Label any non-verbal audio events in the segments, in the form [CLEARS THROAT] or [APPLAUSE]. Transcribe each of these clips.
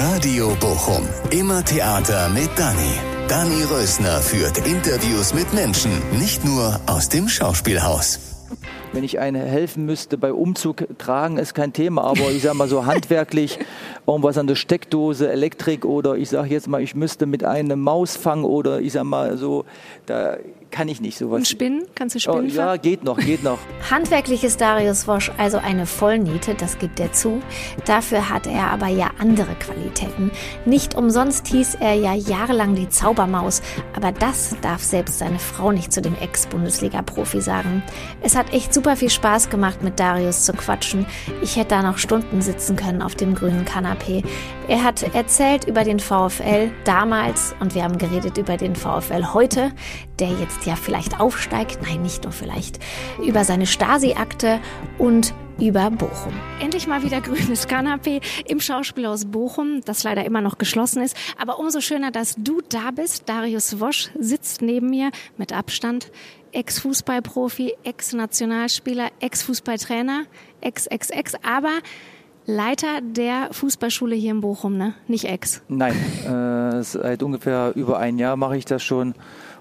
Radio Bochum. Immer Theater mit Dani. Dani Rösner führt Interviews mit Menschen, nicht nur aus dem Schauspielhaus. Wenn ich eine helfen müsste bei Umzug tragen, ist kein Thema, aber ich sage mal so handwerklich [LAUGHS] irgendwas an der Steckdose, Elektrik oder ich sage jetzt mal, ich müsste mit einem Maus fangen oder ich sage mal so, da kann ich nicht sowas. Und Spinnen? Kannst du Spinnen? Oh, ja, geht noch, geht noch. [LAUGHS] Handwerklich ist Darius Wosch also eine Vollniete, das gibt er zu. Dafür hat er aber ja andere Qualitäten. Nicht umsonst hieß er ja jahrelang die Zaubermaus, aber das darf selbst seine Frau nicht zu dem Ex-Bundesliga-Profi sagen. Es hat echt super viel Spaß gemacht, mit Darius zu quatschen. Ich hätte da noch Stunden sitzen können auf dem grünen Kanapee. Er hat erzählt über den VfL damals und wir haben geredet über den VfL heute, der jetzt ja vielleicht aufsteigt, nein, nicht nur vielleicht, über seine Stasi-Akte und über Bochum. Endlich mal wieder grünes Kanapee im Schauspielhaus Bochum, das leider immer noch geschlossen ist. Aber umso schöner, dass du da bist. Darius Wosch sitzt neben mir mit Abstand. Ex-Fußballprofi, Ex-Nationalspieler, Ex-Fußballtrainer, Ex-Ex-Ex, aber Leiter der Fußballschule hier in Bochum, ne? Nicht Ex. Nein, äh, seit ungefähr über ein Jahr mache ich das schon.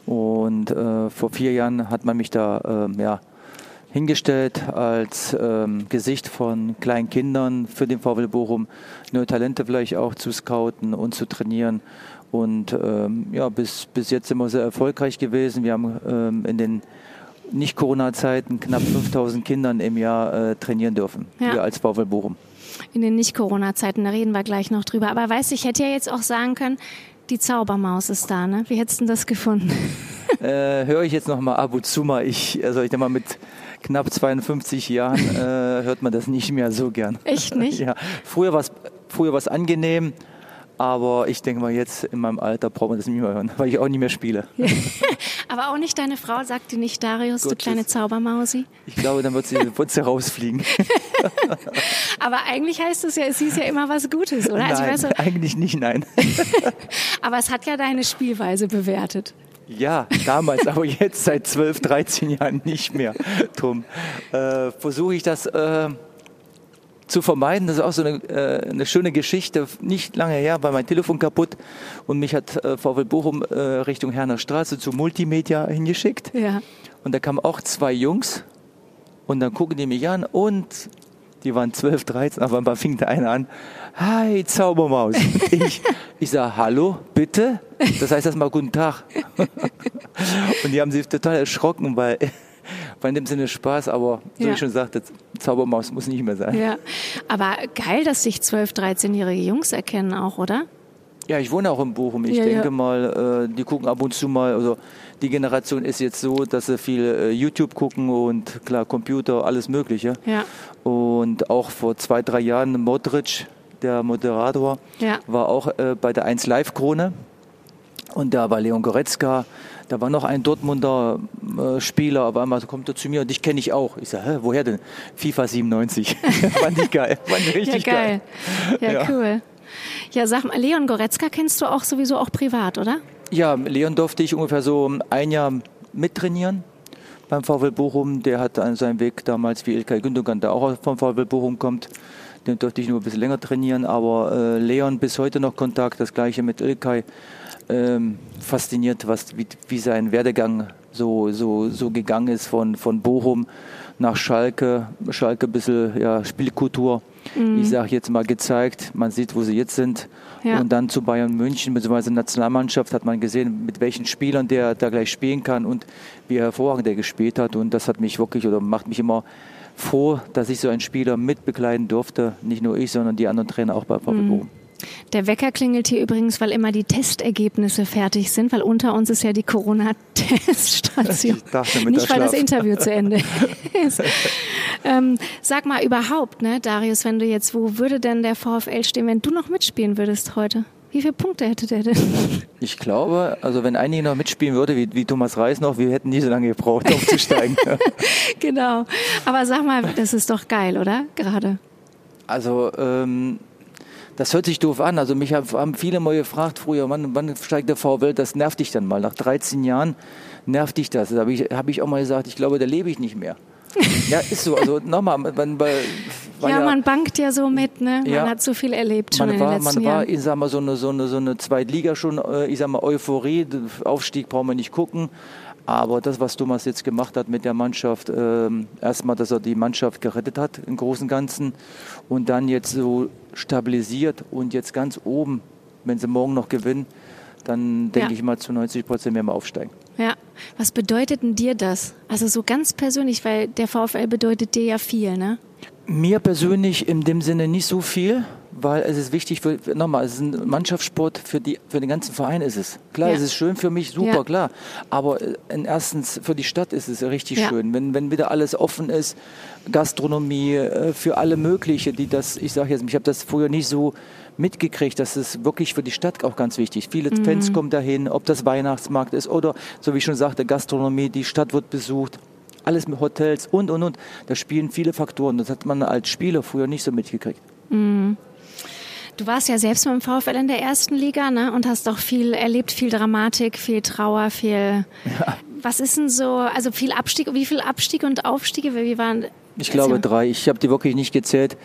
Und äh, vor vier Jahren hat man mich da äh, ja, hingestellt als ähm, Gesicht von kleinen Kindern für den VW Bochum, neue Talente vielleicht auch zu scouten und zu trainieren. Und ähm, ja, bis, bis jetzt sind wir sehr erfolgreich gewesen. Wir haben ähm, in den Nicht-Corona-Zeiten knapp 5000 Kindern im Jahr äh, trainieren dürfen, ja. wir als VW Bochum. In den Nicht-Corona-Zeiten, da reden wir gleich noch drüber. Aber weißt du, ich hätte ja jetzt auch sagen können, die Zaubermaus ist da, ne? Wie hättest du das gefunden? [LAUGHS] äh, Höre ich jetzt noch mal ab und zu mal. Ich, also ich denke mal mit knapp 52 Jahren äh, hört man das nicht mehr so gern. Echt nicht? [LAUGHS] ja. Früher war es früher war's angenehm, aber ich denke mal, jetzt in meinem Alter braucht man das nicht mehr hören, [LAUGHS] weil ich auch nicht mehr spiele. [LAUGHS] aber auch nicht deine Frau, sagt dir nicht Darius, Gott, du kleine Zaubermausi? Ich glaube, dann wird sie, [LAUGHS] wird sie rausfliegen. aber eigentlich heißt es ja, es hieß ja immer was Gutes, oder? Also nein, also, weißt du, eigentlich nicht, nein. aber es hat ja deine Spielweise bewertet. Ja, damals, aber jetzt seit 12, 13 Jahren nicht mehr, Tom. Äh, Versuche ich das äh, zu vermeiden. Das ist auch so eine, äh, eine, schöne Geschichte. Nicht lange her war mein Telefon kaputt und mich hat äh, VW Bochum äh, Richtung Herner Straße zu Multimedia hingeschickt. Ja. Und da kamen auch zwei Jungs und dann gucken die mich an und die waren 12, 13, aber dann fing der eine an, hi Zaubermaus. [LAUGHS] ich, ich sage, hallo, bitte? Das heißt erstmal guten Tag. [LAUGHS] und die haben sich total erschrocken, weil war in dem Sinne Spaß, aber so ja. ich schon sagte, Zaubermaus muss nicht mehr sein. Ja, aber geil, dass sich 12-, 13-jährige Jungs erkennen auch, oder? Ja, ich wohne auch in Bochum. Ich ja, denke ja. mal, äh, die gucken ab und zu mal, also die Generation ist jetzt so, dass sie viel äh, YouTube gucken und klar Computer, alles Mögliche. Ja. Und auch vor zwei, drei Jahren Modric, der Moderator, ja. war auch äh, bei der 1 Live Krone. Und da war Leon Goretzka, da war noch ein Dortmunder äh, Spieler, aber einmal kommt er zu mir und dich kenne ich auch. Ich sage, woher denn? FIFA 97. [LAUGHS] fand ich geil, fand ich richtig ja, geil. geil. Ja, ja, cool. Ja, sag mal, Leon Goretzka kennst du auch sowieso auch privat, oder? Ja, Leon durfte ich ungefähr so ein Jahr mittrainieren beim VW Bochum. Der hat an seinem Weg damals wie Ilkay Gündogan, der auch vom VW Bochum kommt. Den durfte ich nur ein bisschen länger trainieren, aber äh, Leon bis heute noch Kontakt, das gleiche mit Ilkay. Ähm, fasziniert, was, wie, wie sein Werdegang so, so, so gegangen ist von, von Bochum nach Schalke. Schalke ein bisschen ja, Spielkultur, mhm. ich sage jetzt mal gezeigt. Man sieht, wo sie jetzt sind. Ja. Und dann zu Bayern München bzw. Nationalmannschaft hat man gesehen, mit welchen Spielern der da gleich spielen kann und wie hervorragend er gespielt hat. Und das hat mich wirklich oder macht mich immer froh, dass ich so einen Spieler mitbegleiten durfte. Nicht nur ich, sondern die anderen Trainer auch bei VfB mhm. Bochum. Der Wecker klingelt hier übrigens, weil immer die Testergebnisse fertig sind, weil unter uns ist ja die Corona-Teststation. Nicht, weil das Interview zu Ende [LAUGHS] ist. ähm, sag mal überhaupt, ne, Darius, wenn du jetzt, wo würde denn der VfL stehen, wenn du noch mitspielen würdest heute? Wie viele Punkte hätte der denn? Ich glaube, also wenn einige noch mitspielen würde, wie, wie Thomas Reis noch, wir hätten nie so lange gebraucht, aufzusteigen. [LAUGHS] genau. Aber sag mal, das ist doch geil, oder? Gerade. Also ähm, das hört sich doof an. Also mich haben viele mal gefragt früher, wann, wann steigt der VW? Das nervt dich dann mal. Nach 13 Jahren nervt dich das. Da habe ich, hab ich auch mal gesagt, ich glaube, da lebe ich nicht mehr. ja, [LAUGHS] ist so. Also nochmal, wenn, war ja, ja, man bangt ja so mit, ne? Man Ja. hat so viel erlebt schon man in war, den letzten man war, Jahren. ich sag mal, so eine, so eine, so eine Zweitliga schon, äh, ich sag mal, Euphorie, Aufstieg brauchen wir nicht gucken. Aber das, was Thomas jetzt gemacht hat mit der Mannschaft, ähm, erstmal, dass er die Mannschaft gerettet hat im Großen und Ganzen und dann jetzt so stabilisiert und jetzt ganz oben, wenn sie morgen noch gewinnen, dann denke Ja. ich mal zu 90 Prozent werden wir aufsteigen. Ja. Was bedeutet denn dir das? Also so ganz persönlich, weil der VfL bedeutet dir ja viel, ne? Mir persönlich in dem Sinne nicht so viel, weil es ist wichtig für, nochmal, es ist ein Mannschaftssport, für, die, für den ganzen Verein ist es. Klar, Ja. es ist schön für mich, super, Ja. klar. Aber äh, erstens für die Stadt ist es richtig Ja. schön. Wenn, wenn wieder alles offen ist, Gastronomie, äh, für alle mögliche, die das, ich sage jetzt, ich habe das früher nicht so mitgekriegt, das ist wirklich für die Stadt auch ganz wichtig. Viele Mhm. Fans kommen dahin, ob das Weihnachtsmarkt ist oder, so wie ich schon sagte, Gastronomie, die Stadt wird besucht. Alles mit Hotels und, und, und. Da spielen viele Faktoren. Das hat man als Spieler früher nicht so mitgekriegt. Du warst ja selbst mit dem VfL in der ersten Liga, ne? Und hast auch viel erlebt, viel Dramatik, viel Trauer, viel. Was ist denn so, also viel Abstieg, wie viel Abstieg und Aufstiege, wie waren. Ich glaube Erzähl. drei. Ich habe die wirklich nicht gezählt,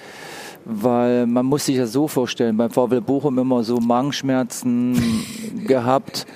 weil man muss sich das so vorstellen. Beim VfL Bochum immer so Magenschmerzen [LAUGHS] gehabt.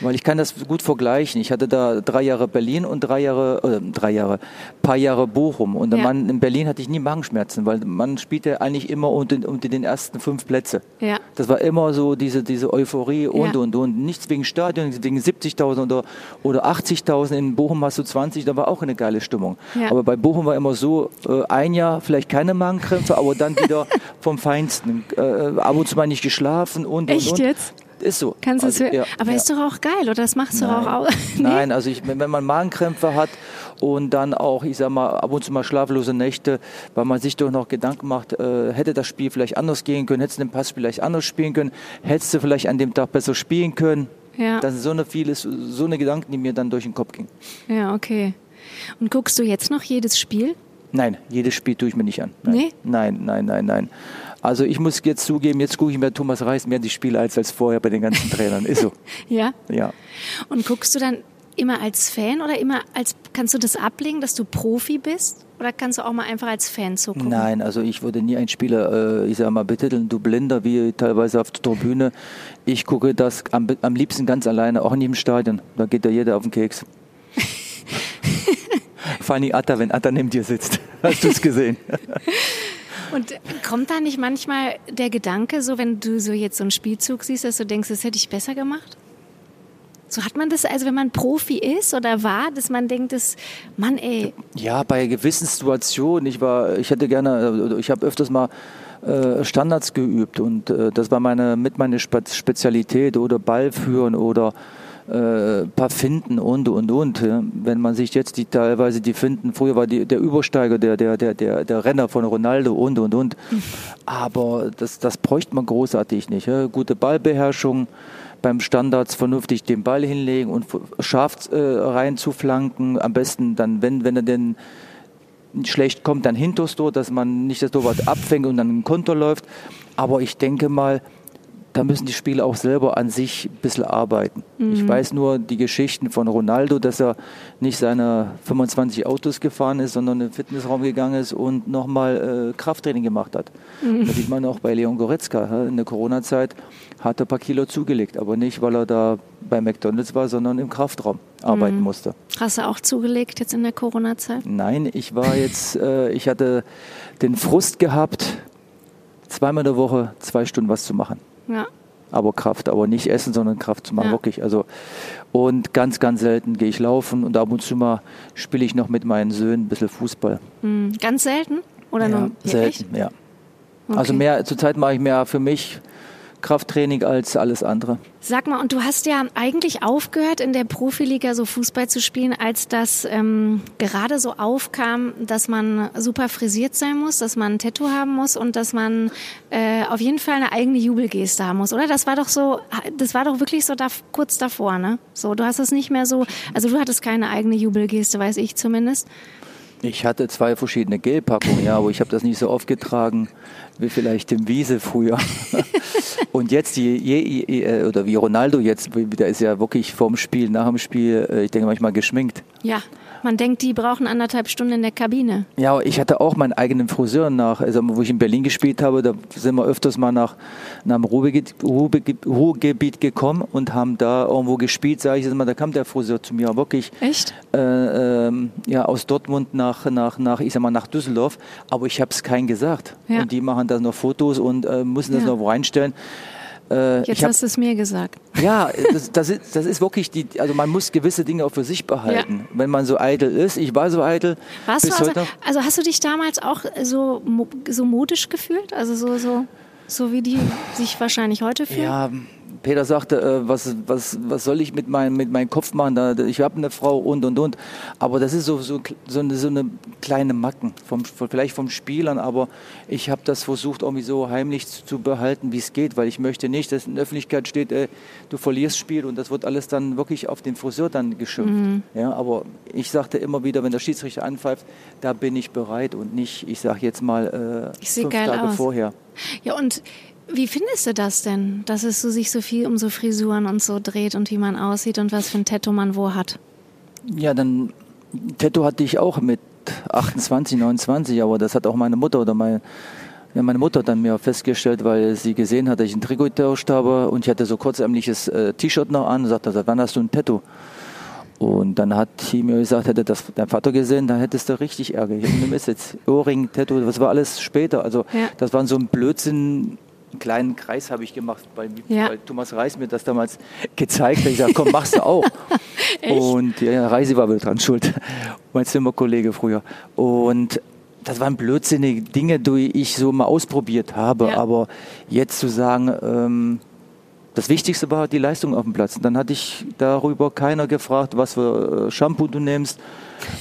Weil ich kann das gut vergleichen. Ich hatte da drei Jahre Berlin und drei Jahre, oder drei Jahre, paar Jahre Bochum. Und Ja. man, in Berlin hatte ich nie Magenschmerzen, weil man spielte eigentlich immer unter, unter den ersten fünf Plätze. Ja. Das war immer so diese, diese Euphorie und, Ja. und, und. Nichts wegen Stadion, wegen 70.000 oder, oder 80.000. In Bochum hast du 20, da war auch eine geile Stimmung. Ja. Aber bei Bochum war immer so, äh, ein Jahr vielleicht keine Magenkrämpfe, aber dann [LAUGHS] wieder vom Feinsten. Äh, ab und zu mal nicht geschlafen und, Echt und, und. jetzt? Ist so. Kannst du Also, es ja, Aber ja. ist doch auch geil, oder? Das machst du doch auch [LAUGHS] aus. Nein, also ich, wenn man Magenkrämpfe hat und dann auch, ich sag mal, ab und zu mal schlaflose Nächte, weil man sich doch noch Gedanken macht, äh, hätte das Spiel vielleicht anders gehen können, hättest du den Pass vielleicht anders spielen können, hättest du vielleicht an dem Tag besser spielen können. Ja. Das sind so eine vieles, so eine Gedanken, die mir dann durch den Kopf gingen. Ja, okay. Und guckst du jetzt noch jedes Spiel? Nein, jedes Spiel tue ich mir nicht an. Nein. Nee? Nein, nein, nein, nein. Also ich muss jetzt zugeben, jetzt gucke ich mir Thomas Reis mehr die Spiele als, als vorher bei den ganzen [LAUGHS] Trainern. Ist so. Ja. Ja. Und guckst du dann immer als Fan oder immer als, kannst du das ablegen, dass du Profi bist? Oder kannst du auch mal einfach als Fan zugucken? Nein, also ich würde nie einen Spieler, äh, ich sag mal, betiteln, du Blinder, wie teilweise auf der Tribüne. Ich gucke das am, am liebsten ganz alleine, auch nicht im Stadion. Da geht ja jeder auf den Keks. [LAUGHS] Vor allem Atta, wenn Atta neben dir sitzt. Hast du es gesehen? [LAUGHS] Und kommt da nicht manchmal der Gedanke, so wenn du so jetzt so einen Spielzug siehst, dass du denkst, das hätte ich besser gemacht? So hat man das, also wenn man Profi ist oder war, dass man denkt, das, Mann, ey, Ja, bei gewissen Situationen. Ich war, ich hätte gerne, äh, ich habe öfters mal äh, Standards geübt und äh, das war meine mit meine Spe Spezialität oder Ball führen oder äh, paar Finden und und und. Ja. Wenn man sich jetzt die teilweise die Finden, früher war die, der Übersteiger, der der der der der Renner von Ronaldo und und und. Aber das das bräuchte man großartig nicht. Ja. Gute Ballbeherrschung beim Standards vernünftig den Ball hinlegen und scharf äh, rein zu flanken. Am besten dann, wenn, wenn er denn schlecht kommt, dann hinters Tor, dass man nicht das Torwart abfängt und dann ein Konter läuft. Aber ich denke mal, da müssen die Spieler auch selber an sich ein bisschen arbeiten. Ich weiß nur die Geschichten von Ronaldo, dass er nicht seine 25 Autos gefahren ist, sondern in den Fitnessraum gegangen ist und nochmal äh, Krafttraining gemacht hat. Das sieht man auch bei Leon Goretzka. In der Corona-Zeit hat er ein paar Kilo zugelegt, aber nicht, weil er da bei McDonalds war, sondern im Kraftraum arbeiten musste. hast du auch zugelegt jetzt in der Corona-Zeit? Nein, ich war jetzt, äh, ich hatte den Frust gehabt, zweimal in der Woche zwei Stunden was zu machen. Ja. Aber Kraft, aber nicht essen, sondern Kraft zu machen, Ja. wirklich. Also und ganz, ganz selten gehe ich laufen und ab und zu mal spiele ich noch mit meinen Söhnen ein bisschen Fußball. Hm, Ganz selten? Oder ja, nur selten, ja. Also Okay. mehr, zurzeit mache ich mehr für mich Krafttraining als alles andere. Sag mal, und du hast ja eigentlich aufgehört, in der Profiliga so Fußball zu spielen, als das ähm, gerade so aufkam, dass man super frisiert sein muss, dass man ein Tattoo haben muss und dass man äh, auf jeden Fall eine eigene Jubelgeste haben muss, oder? Das war doch so, das war doch wirklich so da, kurz davor, ne? So, du hast es nicht mehr so, also du hattest keine eigene Jubelgeste, weiß ich zumindest. Ich hatte zwei verschiedene Gelpackungen, ja, aber ich habe das nicht so oft getragen wie vielleicht im Wiese früher. [LAUGHS] und jetzt, je, je, äh, oder wie Ronaldo jetzt, der ist ja wirklich vorm Spiel, nach dem Spiel, äh, ich denke manchmal geschminkt. Ja, man denkt, die brauchen anderthalb Stunden in der Kabine. Ja, ich hatte auch meinen eigenen Friseur nach, also wo ich in Berlin gespielt habe, da sind wir öfters mal nach, nach einem Ruhegebiet, Ruhegebiet gekommen und haben da irgendwo gespielt, sage ich jetzt mal, da kam der Friseur zu mir wirklich. Echt? Äh, ähm, ja, aus Dortmund nach, nach, nach, ich sag mal, nach Düsseldorf, aber ich habe es keinen gesagt. Ja. Und die machen da noch Fotos und äh, müssen das ja. noch reinstellen. Äh, Jetzt hab, hast du es mir gesagt. Ja, das, das, ist, das ist wirklich die, also man muss gewisse Dinge auch für sich behalten. Ja. Wenn man so eitel ist, ich war so eitel. Warst du also, also hast du dich damals auch so, so modisch gefühlt? Also so, so, so wie die sich wahrscheinlich heute fühlen? Ja, Peter sagte, äh, was, was, was soll ich mit, mein, mit meinem Kopf machen? Da, ich habe eine Frau und und und. Aber das ist so, so, so, eine, so eine kleine Macken, vom, vielleicht vom Spielern, aber ich habe das versucht, irgendwie so heimlich zu, zu behalten, wie es geht, weil ich möchte nicht, dass in der Öffentlichkeit steht, äh, du verlierst Spiel und das wird alles dann wirklich auf den Friseur dann geschimpft. Mhm. Ja, aber ich sagte immer wieder, wenn der Schiedsrichter anpfeift, da bin ich bereit und nicht, ich sage jetzt mal, äh, fünf Tage aus. vorher. Ja, und wie findest du das denn, dass es so sich so viel um so Frisuren und so dreht und wie man aussieht und was für ein Tattoo man wo hat? Ja, dann Tattoo hatte ich auch mit 28, 29, aber das hat auch meine Mutter oder meine, ja, meine Mutter dann mir festgestellt, weil sie gesehen hat, dass ich ein Trikot getauscht habe und ich hatte so kurzärmliches äh, T-Shirt noch an und sagte, seit wann hast du ein Tattoo? Und dann hat sie mir gesagt, hätte das dein Vater gesehen, dann hättest du richtig Ärger. Ich habe jetzt Ohrring, Tattoo, das war alles später. Also ja. das waren so ein Blödsinn, einen kleinen Kreis habe ich gemacht, weil, ja. weil, Thomas Reis mir das damals gezeigt hat. Ich gesagt, komm, machst du auch. [LAUGHS] und ja, Reisi war wohl dran schuld, [LAUGHS] mein Zimmerkollege früher. Und das waren blödsinnige Dinge, die ich so mal ausprobiert habe. Ja. Aber jetzt zu sagen, ähm, das Wichtigste war die Leistung auf dem Platz. Und dann hatte ich darüber keiner gefragt, was für äh, Shampoo du nimmst,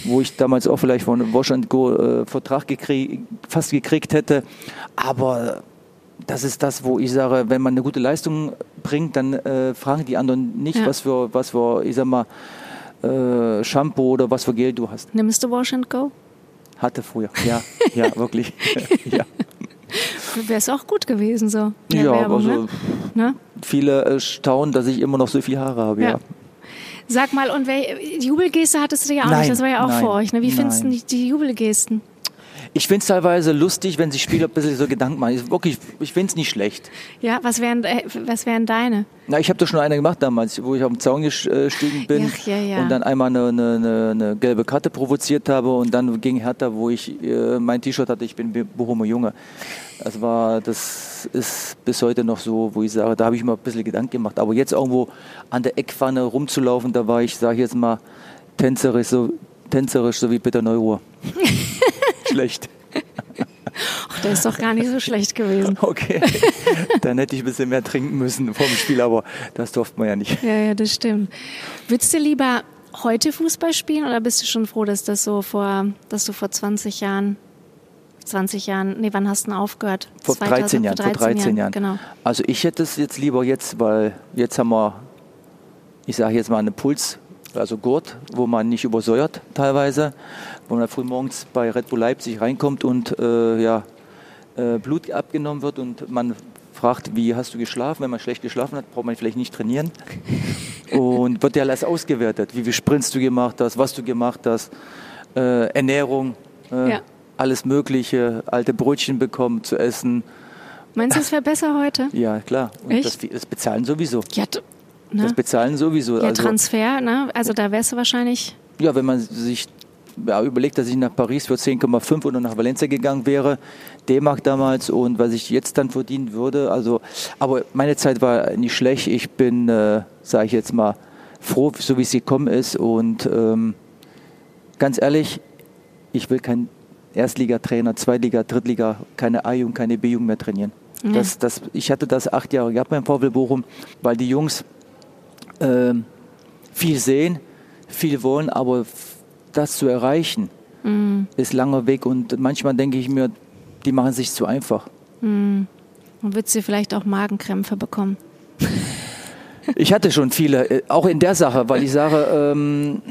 wo ich damals auch vielleicht von Wash Go äh, Vertrag gekrieg, fast gekriegt hätte. Aber das ist das, wo ich sage, wenn man eine gute Leistung bringt, dann äh, fragen die anderen nicht, ja. was für, was für, ich sag mal, äh, Shampoo oder was für Gel du hast. Nimmst du Wash and Go? Hatte früher, ja, ja, [LAUGHS] wirklich. [LAUGHS] ja. Wäre es auch gut gewesen so. Ja, Werbung, also ne? ne? viele äh, staunen, dass ich immer noch so viel Haare habe, ja. ja. Sag mal, und wer, Jubelgeste hattest du ja auch nein, nicht, das war ja auch nein, für euch. Ne? Wie findest du die Jubelgesten? Ich finde es teilweise lustig, wenn sich Spieler ein bisschen so Gedanken machen. Ich, wirklich, ich finde es nicht schlecht. Ja, was wären, äh, was wären deine? Na, ich habe doch schon eine gemacht damals, wo ich auf dem Zaun gestiegen bin Ach, ja, ja. und dann einmal eine, eine, eine, gelbe Karte provoziert habe und dann ging Hertha, wo ich äh, mein T-Shirt hatte, ich bin Bochumer Junge. Das war, das ist bis heute noch so, wo ich sage, da habe ich mir ein bisschen Gedanken gemacht. Aber jetzt irgendwo an der Eckpfanne rumzulaufen, da war ich, sage ich jetzt mal, tänzerisch, so, tänzerisch, so wie Peter Neuruhr. [LAUGHS] schlecht. [LAUGHS] Ach, der ist doch gar nicht so schlecht gewesen. [LAUGHS] Okay, dann hätte ich ein bisschen mehr trinken müssen vor dem Spiel, aber das durfte man ja nicht. Ja, ja, das stimmt. Würdest du lieber heute Fußball spielen oder bist du schon froh, dass das so vor, dass du vor 20 Jahren 20 Jahren, nee, wann hast du denn aufgehört? Vor 2000, 13 Jahren, vor 13, vor 13 Jahren. Jahren. Genau. Also ich hätte es jetzt lieber jetzt, weil jetzt haben wir, ich sage jetzt mal, eine Puls, also Gurt, wo man nicht übersäuert teilweise wo man früh morgens bei Red Bull Leipzig reinkommt und äh, ja, äh, Blut abgenommen wird und man fragt, wie hast du geschlafen? Wenn man schlecht geschlafen hat, braucht man vielleicht nicht trainieren. Und wird ja alles ausgewertet, wie viele Sprints du gemacht hast, was du gemacht hast, äh, Ernährung, äh, ja. alles Mögliche, alte Brötchen bekommen zu essen. Meinst du, es wäre besser heute? Ja, klar. Und das, das, bezahlen sowieso. Ja, ne? Das bezahlen sowieso. Ja, also, Transfer, ne? Also da wärst du wahrscheinlich. Ja, wenn man sich ja, überlegt, dass ich nach Paris für 10,5 oder nach Valencia gegangen wäre, D-Mark damals und was ich jetzt dann verdienen würde. Also, aber meine Zeit war nicht schlecht. Ich bin, äh, sage ich jetzt mal, froh, so wie es gekommen ist. Und ähm, ganz ehrlich, ich will kein Erstligatrainer, Zweitliga, Drittliga, keine A-Jugend, keine B-Jugend mehr trainieren. Mhm. Das, das, ich hatte das acht Jahre gehabt beim VfL Bochum, weil die Jungs äh, viel sehen, viel wollen, aber das zu erreichen, mhm. ist langer Weg und manchmal denke ich mir, die machen sich zu einfach. Mhm. Und würdest du vielleicht auch Magenkrämpfe bekommen? [LAUGHS] ich hatte schon viele, äh, auch in der Sache, weil ich sage, ähm,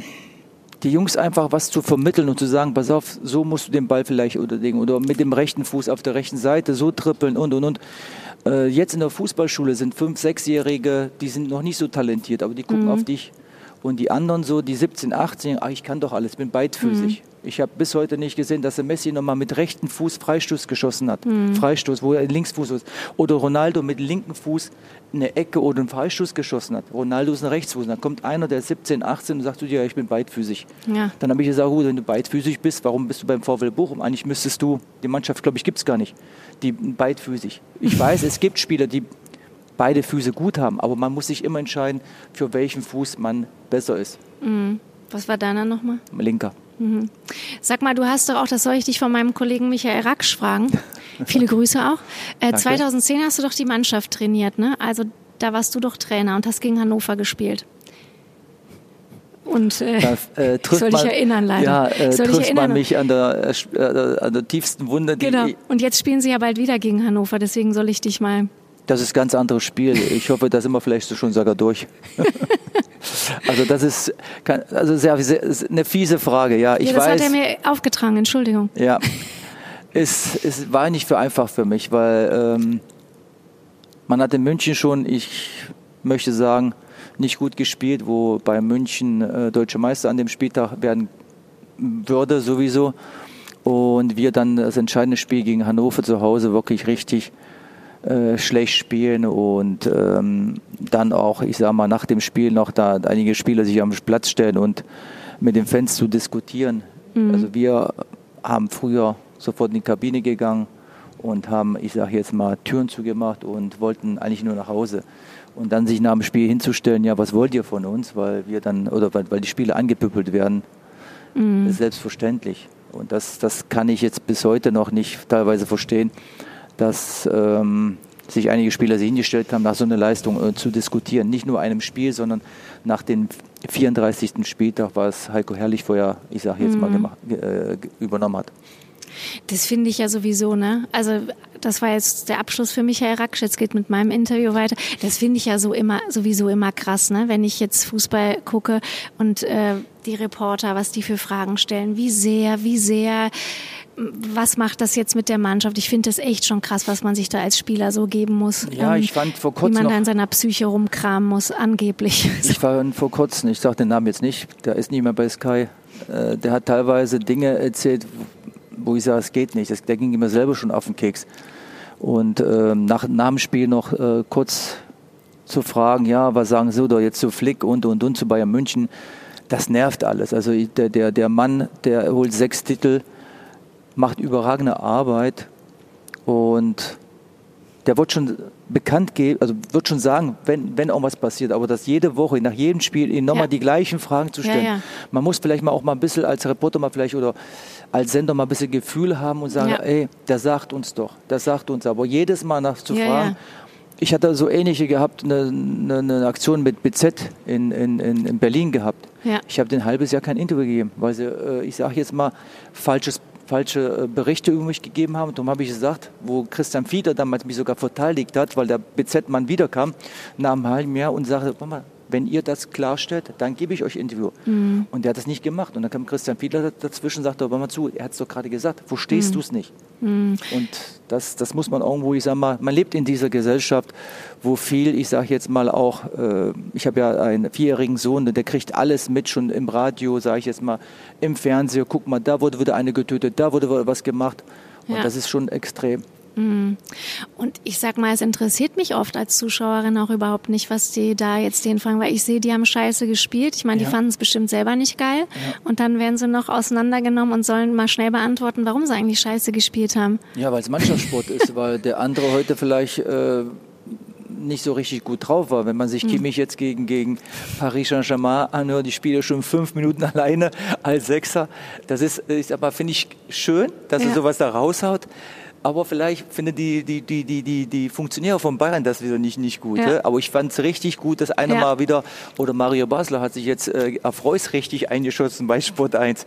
die Jungs einfach was zu vermitteln und zu sagen, pass auf, so musst du den Ball vielleicht unterlegen oder mit dem rechten Fuß auf der rechten Seite so trippeln und und und. Äh, jetzt in der Fußballschule sind fünf, sechsjährige, die sind noch nicht so talentiert, aber die gucken Mhm. auf dich. Und die anderen so, die 17, 18, ach, ich kann doch alles, bin beidfüßig. Mhm. Ich habe bis heute nicht gesehen, dass der Messi nochmal mit rechten Fuß Freistoß geschossen hat. Mhm. Freistoß, wo er den Linksfuß ist. Oder Ronaldo mit linken Fuß eine Ecke oder einen Freistoß geschossen hat. Ronaldo ist ein Rechtsfuß. Dann kommt einer, der ist 17, 18 und sagt zu dir, ich bin beidfüßig. Ja. Dann habe ich gesagt, gut, wenn du beidfüßig bist, warum bist du beim VfL Bochum? Eigentlich müsstest du, die Mannschaft, glaube ich, gibt es gar nicht, die beidfüßig. Ich weiß, es gibt Spieler, die beide Füße gut haben, aber man muss sich immer entscheiden, für welchen Fuß man besser ist. Was war deiner nochmal? Linker. Sag mal, du hast doch auch, das soll ich dich von meinem Kollegen Michael Raksch fragen. [LAUGHS] Viele Grüße auch. Äh, Danke. 2010 hast du doch die Mannschaft trainiert, ne? Also da warst du doch Trainer und hast gegen Hannover gespielt. Und äh, Da, äh, [LAUGHS] trifft soll dich man, erinnern, leider. Ja, äh, Soll trifft erinnern. man mich an der, äh, äh, an der tiefsten Wunde. Genau. Und jetzt spielen sie ja bald wieder gegen Hannover, deswegen soll ich dich mal. Das ist ein ganz anderes Spiel. Ich hoffe, da sind wir vielleicht schon sogar durch. [LAUGHS] also das ist also sehr, sehr, eine fiese Frage. Ja, ich ja, das weiß. hat er mir aufgetragen, Entschuldigung. Ja, es, es war nicht für einfach für mich, weil ähm, man hat in München schon, ich möchte sagen, nicht gut gespielt, wo bei München äh, deutsche Meister an dem Spieltag werden würde sowieso. Und wir dann das entscheidende Spiel gegen Hannover zu Hause wirklich richtig äh, schlecht spielen und ähm, dann auch, ich sag mal, nach dem Spiel noch da einige Spieler sich am Platz stellen und mit den Fans zu diskutieren. Also wir haben früher sofort in die Kabine gegangen und haben, ich sage jetzt mal, Türen zugemacht und wollten eigentlich nur nach Hause. Und dann sich nach dem Spiel hinzustellen, ja, was wollt ihr von uns, weil wir dann, oder weil, weil die Spiele angepüppelt werden, ist selbstverständlich. Und das, das kann ich jetzt bis heute noch nicht teilweise verstehen, dass ähm, sich einige Spieler sich hingestellt haben, nach so einer Leistung äh, zu diskutieren. Nicht nur einem Spiel, sondern nach dem 34. Spieltag, was Heiko Herrlich vorher, ich sage jetzt mal, gemacht, äh, übernommen hat. Das finde ich ja sowieso, ne? Also das war jetzt der Abschluss für Michael Raksch. Jetzt geht mit meinem Interview weiter. Das finde ich ja so immer sowieso immer krass, ne? Wenn ich jetzt Fußball gucke und äh, die Reporter, was die für Fragen stellen, wie sehr, wie sehr, was macht das jetzt mit der Mannschaft? Ich finde das echt schon krass, was man sich da als Spieler so geben muss. Ja, ich fand vor Wie kurzem man noch- da in seiner Psyche rumkramen muss, angeblich. Ich war vor kurzem, ich sage den Namen jetzt nicht, der ist nicht mehr bei Sky. Äh, der hat teilweise Dinge erzählt, wo ich sage, es geht nicht. Das, der ging mir selber schon auf den Keks. Und ähm, nach, nach dem Spiel noch äh, kurz zu fragen, ja, was sagen Sie oder jetzt zu Flick und und und zu Bayern München, das nervt alles. Also der, der, der Mann, der holt sechs Titel, macht überragende Arbeit und der wird schon bekannt geben, also wird schon sagen, wenn, wenn auch was passiert, aber dass jede Woche, nach jedem Spiel, ihnen nochmal Ja. die gleichen Fragen zu Ja, stellen. ja. Man muss vielleicht mal auch mal ein bisschen als Reporter mal vielleicht oder als Sender mal ein bisschen Gefühl haben und sagen, Ja. ey, der sagt uns doch, der sagt uns, aber jedes Mal nach zu Ja, fragen, ja. ich hatte so ähnliche gehabt, eine, eine, eine Aktion mit BZ in, in, in, in Berlin gehabt. Ja. Ich habe den halbes Jahr kein Interview gegeben, weil sie, äh, ich sage jetzt mal, falsches, falsche äh, Berichte über mich gegeben haben. Darum habe ich gesagt, wo Christian Fieder damals mich sogar verteidigt hat, weil der BZ-Mann wiederkam, nach einem halben und sagte, Mama, wenn ihr das klarstellt, dann gebe ich euch Interview. Mhm. Und der hat das nicht gemacht. Und dann kam Christian Fiedler dazwischen und sagte, aber mal zu, er hat es doch gerade gesagt, verstehst Mhm. du es nicht? Und das, das muss man irgendwo, ich sag mal, man lebt in dieser Gesellschaft, wo viel, ich sage jetzt mal auch, äh, ich habe ja einen vierjährigen Sohn, der kriegt alles mit, schon im Radio, sage ich jetzt mal, im Fernseher, guck mal, da wurde wieder eine getötet, da wurde was gemacht. Und Ja. das ist schon extrem. Und ich sag mal, es interessiert mich oft als Zuschauerin auch überhaupt nicht, was die da jetzt denen fragen, weil ich sehe, die haben scheiße gespielt. Ich meine, Ja. die fanden es bestimmt selber nicht geil. Und dann werden sie noch auseinandergenommen und sollen mal schnell beantworten, warum sie eigentlich scheiße gespielt haben. Ja, weil es Mannschaftssport ist, weil der andere heute vielleicht äh, nicht so richtig gut drauf war. Wenn man sich Kimmich jetzt gegen, gegen Paris Saint-Germain anhört, die spielen schon fünf Minuten [LAUGHS] alleine als Sechser. Das ist, ist aber, finde ich, schön, dass Ja. er sowas da raushaut. Aber vielleicht finden die, die, die, die, die, die Funktionäre von Bayern das wieder nicht, nicht gut. Ja. Aber ich fand es richtig gut, dass einer Ja. mal wieder, oder Mario Basler hat sich jetzt äh, erfreus richtig eingeschossen bei Sport 1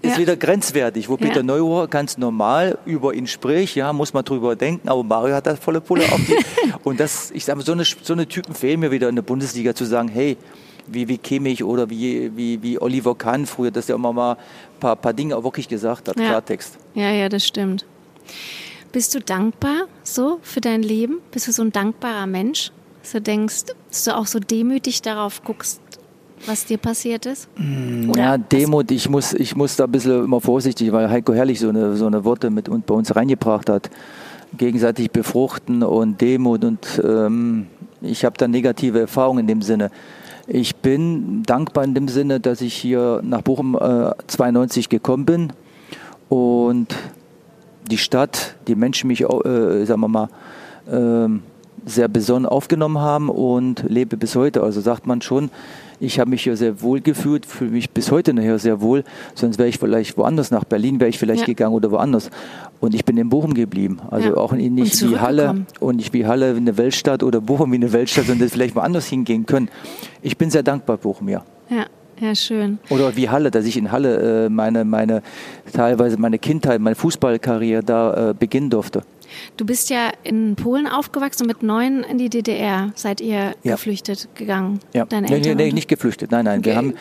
ist Ja. wieder grenzwertig, wo Ja. Peter Neurohr ganz normal über ihn spricht, ja, muss man drüber denken, aber Mario hat da volle Pulle auf die. [LAUGHS] Und das, ich sage mal, so eine, so eine Typen fehlen mir wieder in der Bundesliga zu sagen, hey, wie, wie Kimmich oder wie, wie, wie Oliver Kahn früher, dass der immer mal ein paar, paar Dinge auch wirklich gesagt hat, Ja. Klartext. Ja, ja, das stimmt. Bist du dankbar so für dein Leben? Bist du so ein dankbarer Mensch? Dass du denkst, dass du auch so demütig darauf guckst, was dir passiert ist? Ja, Demut, ich muss, ich muss da ein bisschen immer vorsichtig, weil Heiko Herrlich so eine, so eine Worte mit und bei uns reingebracht hat. Gegenseitig befruchten und Demut und ähm, ich habe da negative Erfahrungen in dem Sinne. Ich bin dankbar in dem Sinne, dass ich hier nach Bochum äh, 92 gekommen bin und die Stadt, die Menschen mich, äh, sagen wir mal, ähm, sehr besonnen aufgenommen haben und lebe bis heute. Also sagt man schon, ich habe mich hier sehr wohl gefühlt, fühle mich bis heute nachher sehr wohl. Sonst wäre ich vielleicht woanders nach Berlin, wäre ich vielleicht Ja. gegangen oder woanders. Und ich bin in Bochum geblieben. Also Ja. auch nicht wie Halle und nicht wie Halle wie eine Weltstadt oder Bochum wie eine Weltstadt, sondern vielleicht woanders hingehen können. Ich bin sehr dankbar, Bochum, ja. Ja, ja, schön. Oder wie Halle, dass ich in Halle äh, meine, meine, teilweise meine Kindheit, meine Fußballkarriere da äh, beginnen durfte. Du bist ja in Polen aufgewachsen, mit neun in die DDR seid ihr Ja. geflüchtet gegangen. Ja, Deine nee, Eltern nee, nee, und- nicht geflüchtet. Nein, nein. Wir, Okay. haben,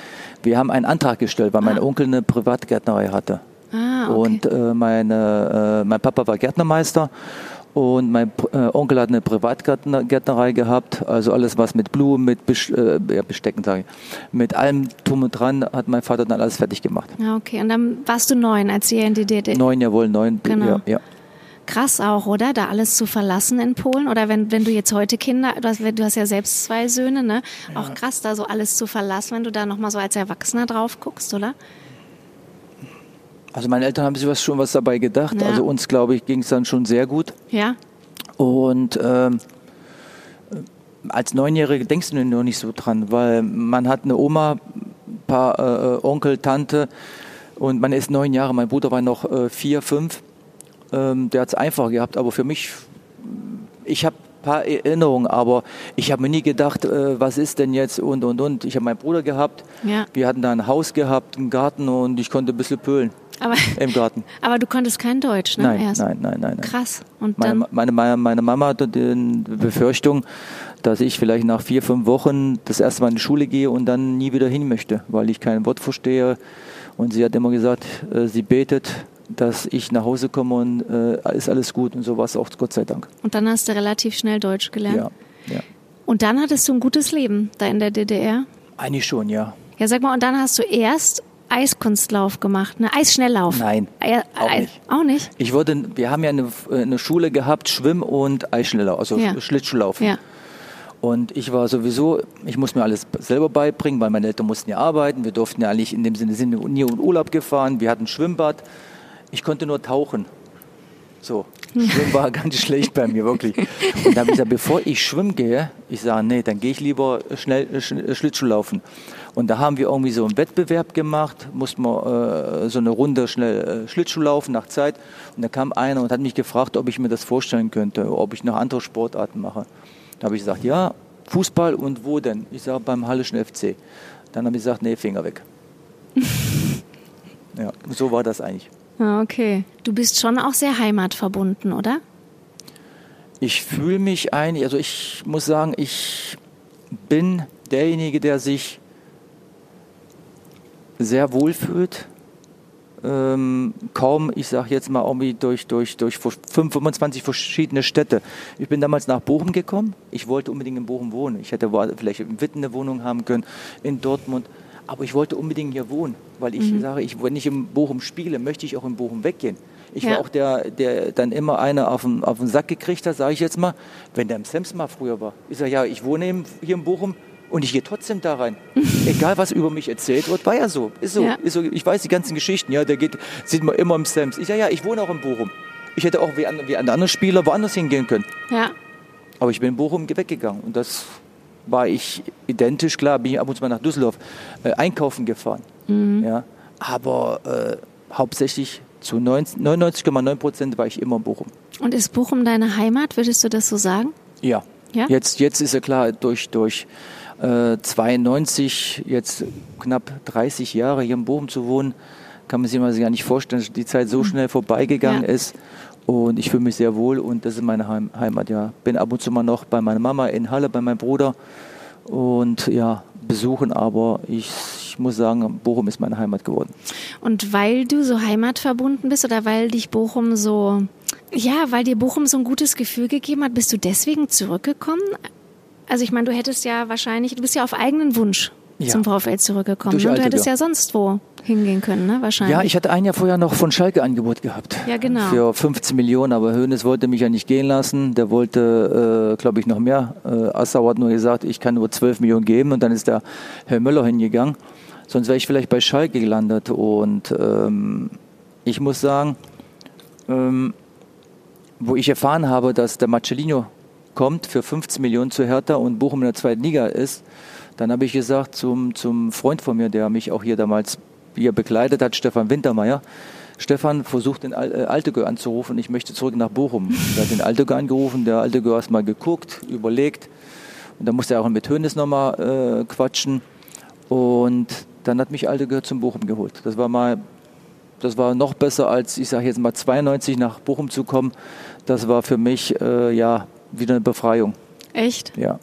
wir haben einen Antrag gestellt, weil mein Onkel eine Privatgärtnerei hatte. Ah, okay. Und äh, meine, äh, mein Papa war Gärtnermeister und mein äh, Onkel hat eine Privatgärtnerei gehabt. Also alles, was mit Blumen, mit Bes äh, ja, Bestecken, sage ich, mit allem Drum und Dran hat mein Vater dann alles fertig gemacht. Ja, okay. Und dann warst du neun, als ihr in die DDR. Neun, jawohl, neun. Genau. Ja, ja. Krass auch, oder? Da alles zu verlassen in Polen. Oder wenn, wenn du jetzt heute Kinder, du hast, du hast ja selbst zwei Söhne, ne? Auch krass, da so alles zu verlassen, wenn du da nochmal so als Erwachsener drauf guckst, oder? Also meine Eltern haben sich was, schon was dabei gedacht. Ja. Also uns, glaube ich, ging es dann schon sehr gut. Ja? Und ähm, als Neunjährige denkst du nur nicht so dran, weil man hat eine Oma, ein paar äh, Onkel, Tante und man ist neun Jahre. Mein Bruder war noch äh, vier, fünf. Ähm, der hat es einfach gehabt, aber für mich, ich habe ein paar Erinnerungen, aber ich habe mir nie gedacht, äh, was ist denn jetzt und und und. Ich habe meinen Bruder gehabt, Ja. wir hatten da ein Haus gehabt, einen Garten und ich konnte ein bisschen pölen Aber, im Garten. [LAUGHS] aber du konntest kein Deutsch, ne? Nein, Erst. nein, nein, nein, nein. Krass. Und Meine, meine, meine, meine Mama hatte die Befürchtung, dass ich vielleicht nach vier, fünf Wochen das erste Mal in die Schule gehe und dann nie wieder hin möchte, weil ich kein Wort verstehe. Und sie hat immer gesagt, äh, sie betet, dass ich nach Hause komme und äh, ist alles gut. Und so war es auch, Gott sei Dank. und dann hast du relativ schnell Deutsch gelernt. Ja, ja. Und dann hattest du ein gutes Leben da in der DDR. Eigentlich schon, ja. Ja, sag mal, und dann hast du erst Eiskunstlauf gemacht, ne? Eisschnelllauf. Nein, Ei- auch Ei- nicht. Auch nicht? Ich wurde, wir haben ja eine, eine Schule gehabt, Schwimm- und Eisschnelllauf, also Ja. Schlittschuhlaufen. Ja. Und ich war sowieso, ich muss mir alles selber beibringen, weil meine Eltern mussten ja arbeiten. Wir durften ja eigentlich in dem Sinne sind wir nie in Urlaub gefahren. Wir hatten Schwimmbad. Ich konnte nur tauchen. So, Schwimmen war [LAUGHS] ganz schlecht bei mir, wirklich. Und da habe ich gesagt, bevor ich schwimmen gehe, ich sage, nee, dann gehe ich lieber schnell äh, äh, Schlittschuh laufen. Und da haben wir irgendwie so einen Wettbewerb gemacht, mussten wir äh, so eine Runde schnell äh, Schlittschuh laufen nach Zeit. Und da kam einer und hat mich gefragt, ob ich mir das vorstellen könnte, ob ich noch andere Sportarten mache. Da habe ich gesagt, ja, Fußball und wo denn? Ich sage, beim Hallischen FC. Dann habe ich gesagt, nee, Finger weg. [LAUGHS] ja, so war das eigentlich. Okay. Du bist schon auch sehr heimatverbunden, oder? Ich fühle mich eigentlich, also ich muss sagen, ich bin derjenige, der sich sehr wohl fühlt. Ähm, kaum, ich sage jetzt mal irgendwie durch, durch, durch 25 verschiedene Städte. Ich bin damals nach Bochum gekommen. Ich wollte unbedingt in Bochum wohnen. Ich hätte vielleicht in Witten eine Wohnung haben können, in Dortmund. Aber ich wollte unbedingt hier wohnen, weil ich sage, ich, wenn ich in Bochum spiele, möchte ich auch in Bochum weggehen. Ich Ja. war auch der, der dann immer einer auf den, auf den Sack gekriegt hat, sage ich jetzt mal, wenn der im Sems mal früher war. Ich sage, ja, ich wohne hier in Bochum und ich gehe trotzdem da rein. [LAUGHS] Egal, was über mich erzählt wird, war ja so. Ist so. Ja. Ist so. Ich weiß die ganzen Geschichten, ja, der geht, sieht man immer im Sems. Ich sage, ja, ich wohne auch in Bochum. Ich hätte auch wie, an, wie andere Spieler woanders hingehen können. Ja. Aber ich bin in Bochum weggegangen und das war ich identisch. Klar, bin ich ab und zu mal nach Düsseldorf äh, einkaufen gefahren. Ja, aber äh, hauptsächlich zu 90 99,9 Prozent war ich immer in Bochum. Und ist Bochum deine Heimat? Würdest du das so sagen? Ja. Ja? Jetzt, jetzt ist ja klar, durch, durch äh, 92, jetzt knapp 30 Jahre hier in Bochum zu wohnen, kann man sich mal gar nicht vorstellen, dass die Zeit so schnell vorbeigegangen Ja. ist. Und ich fühle mich sehr wohl und das ist meine Heim Heimat, ja. Bin ab und zu mal noch bei meiner Mama in Halle, bei meinem Bruder. Und ja, besuchen, aber ich, ich muss sagen, Bochum ist meine Heimat geworden. Und weil du so heimatverbunden bist oder weil dich Bochum so, ja, weil dir Bochum so ein gutes Gefühl gegeben hat, bist du deswegen zurückgekommen? Also ich meine, du hättest ja wahrscheinlich, du bist ja auf eigenen Wunsch Ja. zum VfL zurückgekommen. Durch Ne? Du hättest ja sonst wo hingehen können, ne? Wahrscheinlich. Ja, ich hatte ein Jahr vorher noch von Schalke Angebot gehabt. Ja, genau. Für 15 Millionen, aber Hoeneß wollte mich ja nicht gehen lassen. Der wollte, äh, glaube ich, noch mehr. Äh, Assauer hat nur gesagt, ich kann nur 12 Millionen geben und dann ist der Herr Möller hingegangen. Sonst wäre ich vielleicht bei Schalke gelandet. Und ähm, ich muss sagen, ähm, wo ich erfahren habe, dass der Marcellino kommt für 15 Millionen zu Hertha und Bochum in der zweiten Liga ist, dann habe ich gesagt zum, zum Freund von mir, der mich auch hier damals hier begleitet hat, Stefan Wintermeyer, Stefan versucht den Al- äh, Altegö anzurufen, ich möchte zurück nach Bochum. Er hat den Altegö angerufen, der Altegö hat mal geguckt, überlegt und dann musste er auch mit Hönes nochmal äh, quatschen und dann hat mich Altegö zum Bochum geholt. Das war mal das war noch besser als, ich sage jetzt mal 92 nach Bochum zu kommen. Das war für mich äh, ja wieder eine Befreiung. Echt? Ja.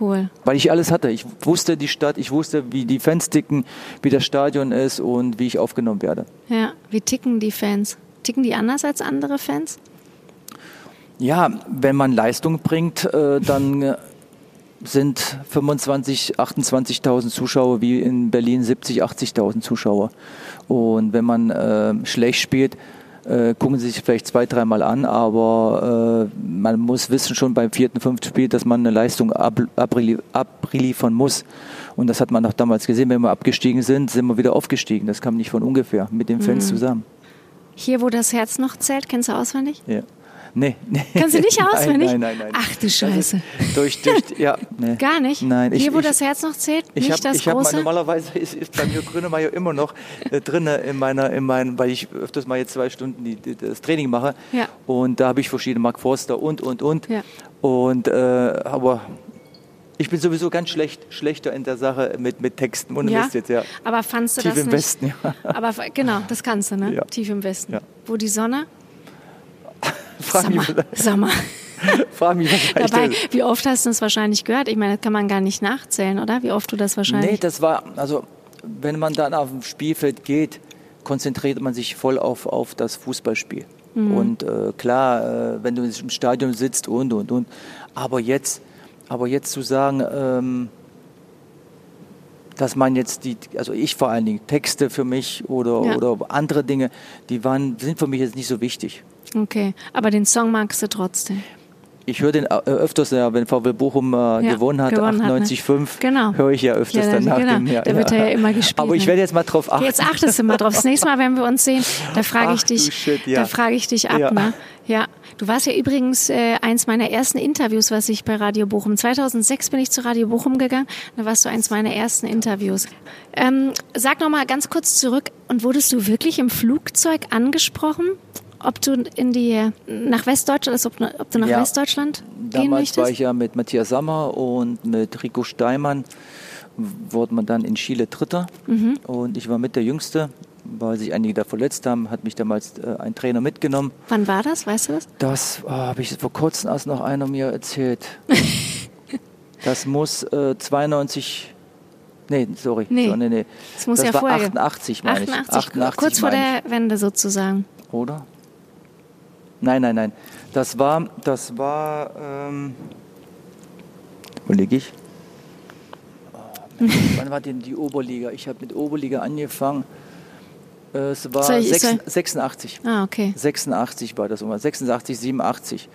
Cool. Weil ich alles hatte. Ich wusste die Stadt, ich wusste, wie die Fans ticken, wie das Stadion ist und wie ich aufgenommen werde. Ja. Wie ticken die Fans? Ticken die anders als andere Fans? Ja, wenn man Leistung bringt, äh, dann äh, sind 25, 28.000 Zuschauer wie in Berlin 70, 80.000 Zuschauer. Und wenn man äh, schlecht spielt, äh, gucken sie sich vielleicht zwei, dreimal an, aber äh, man muss wissen schon beim vierten, fünften Spiel, dass man eine Leistung ab, ablie- abliefern muss. Und das hat man auch damals gesehen, wenn wir abgestiegen sind, sind wir wieder aufgestiegen. Das kam nicht von ungefähr, mit den Fans zusammen. Hier, wo das Herz noch zählt, kennst du auswendig? Ja. Nee, nee. Kannst du nicht [LAUGHS] auswendig? Nein, nein, nein. nein. Ach du Scheiße. Durch, durch, ja, [LAUGHS] nee. Gar nicht? Nein, ich, Hier, wo ich, das Herz noch zählt? ich nicht hab, das ich hab mal, große? normalerweise [LAUGHS] ist, ist bei mir Grönemeyer immer noch äh, drin in meiner, in meinen, weil ich öfters mal jetzt zwei Stunden die, die, das Training mache. Ja. Und da habe ich verschiedene Mark Forster und, und, und. Ja. Und, äh, aber ich bin sowieso ganz schlecht, schlechter in der Sache mit, mit Texten. Ohne ja? Mist jetzt, ja. Aber fandst du Tief das im nicht? Westen, ja. Aber genau, das kannst du, ne? Ja. Tief im Westen. Ja. Wo die Sonne? [LAUGHS] Frag mich, Sommer. Sommer. [LAUGHS] frag mich was Dabei, wie oft hast du das wahrscheinlich gehört? Ich meine, das kann man gar nicht nachzählen, oder? Wie oft du das wahrscheinlich. Nee, das war, also wenn man dann auf dem Spielfeld geht, konzentriert man sich voll auf, auf das Fußballspiel. Mhm. Und äh, klar, äh, wenn du im Stadion sitzt und, und, und. Aber jetzt, aber jetzt zu sagen, ähm, dass man jetzt die, also ich vor allen Dingen, Texte für mich oder, Ja. oder andere Dinge, die waren, sind für mich jetzt nicht so wichtig. Okay, aber den Song magst du trotzdem. Ich höre den äh, öfters, ja, wenn VW Bochum äh, gewonnen hat, gewonnen hat, ne? 98,5, Genau. höre ich ja öfters Ja, danach. genau. dem, ja, Da wird er ja immer gespielt, Aber ich ne? werde jetzt mal drauf achten. Jetzt achtest du mal drauf. Das nächste Mal, wenn wir uns sehen, da frage ich dich, Shit, ja. da frage ich dich ab, Ja. ne? Ja. Du warst ja übrigens äh, eins meiner ersten Interviews, was ich bei Radio Bochum. 2006 bin ich zu Radio Bochum gegangen. Da warst du eins meiner ersten Interviews. Ähm, sag noch mal ganz kurz zurück. Und wurdest du wirklich im Flugzeug angesprochen? Ob du in die nach Westdeutschland, also ob, ob du nach Ja. Westdeutschland gehen Damals möchtest? war ich ja mit Matthias Sammer und mit Rico Steimann, wurde man dann in Chile Dritter. Mhm. Und ich war mit der Jüngste, weil sich einige da verletzt haben, hat mich damals äh, ein Trainer mitgenommen. Wann war das? Weißt du das? Das äh, habe ich vor kurzem erst noch einer mir erzählt. [LAUGHS] das muss äh, 92, nee, sorry, Nee. So, nee, nee. Das muss das ja war vorher- 88, meine 88, ich. 88 kurz vor der Wende sozusagen. Oder? Nein, nein, nein. Das war, das war, ähm, wo liege ich? Oh, [LAUGHS] Mensch, wann war denn die Oberliga? Ich habe mit Oberliga angefangen. Es war Soll ich- soll- 86. Ah, okay. 86 war das, oder 86, 87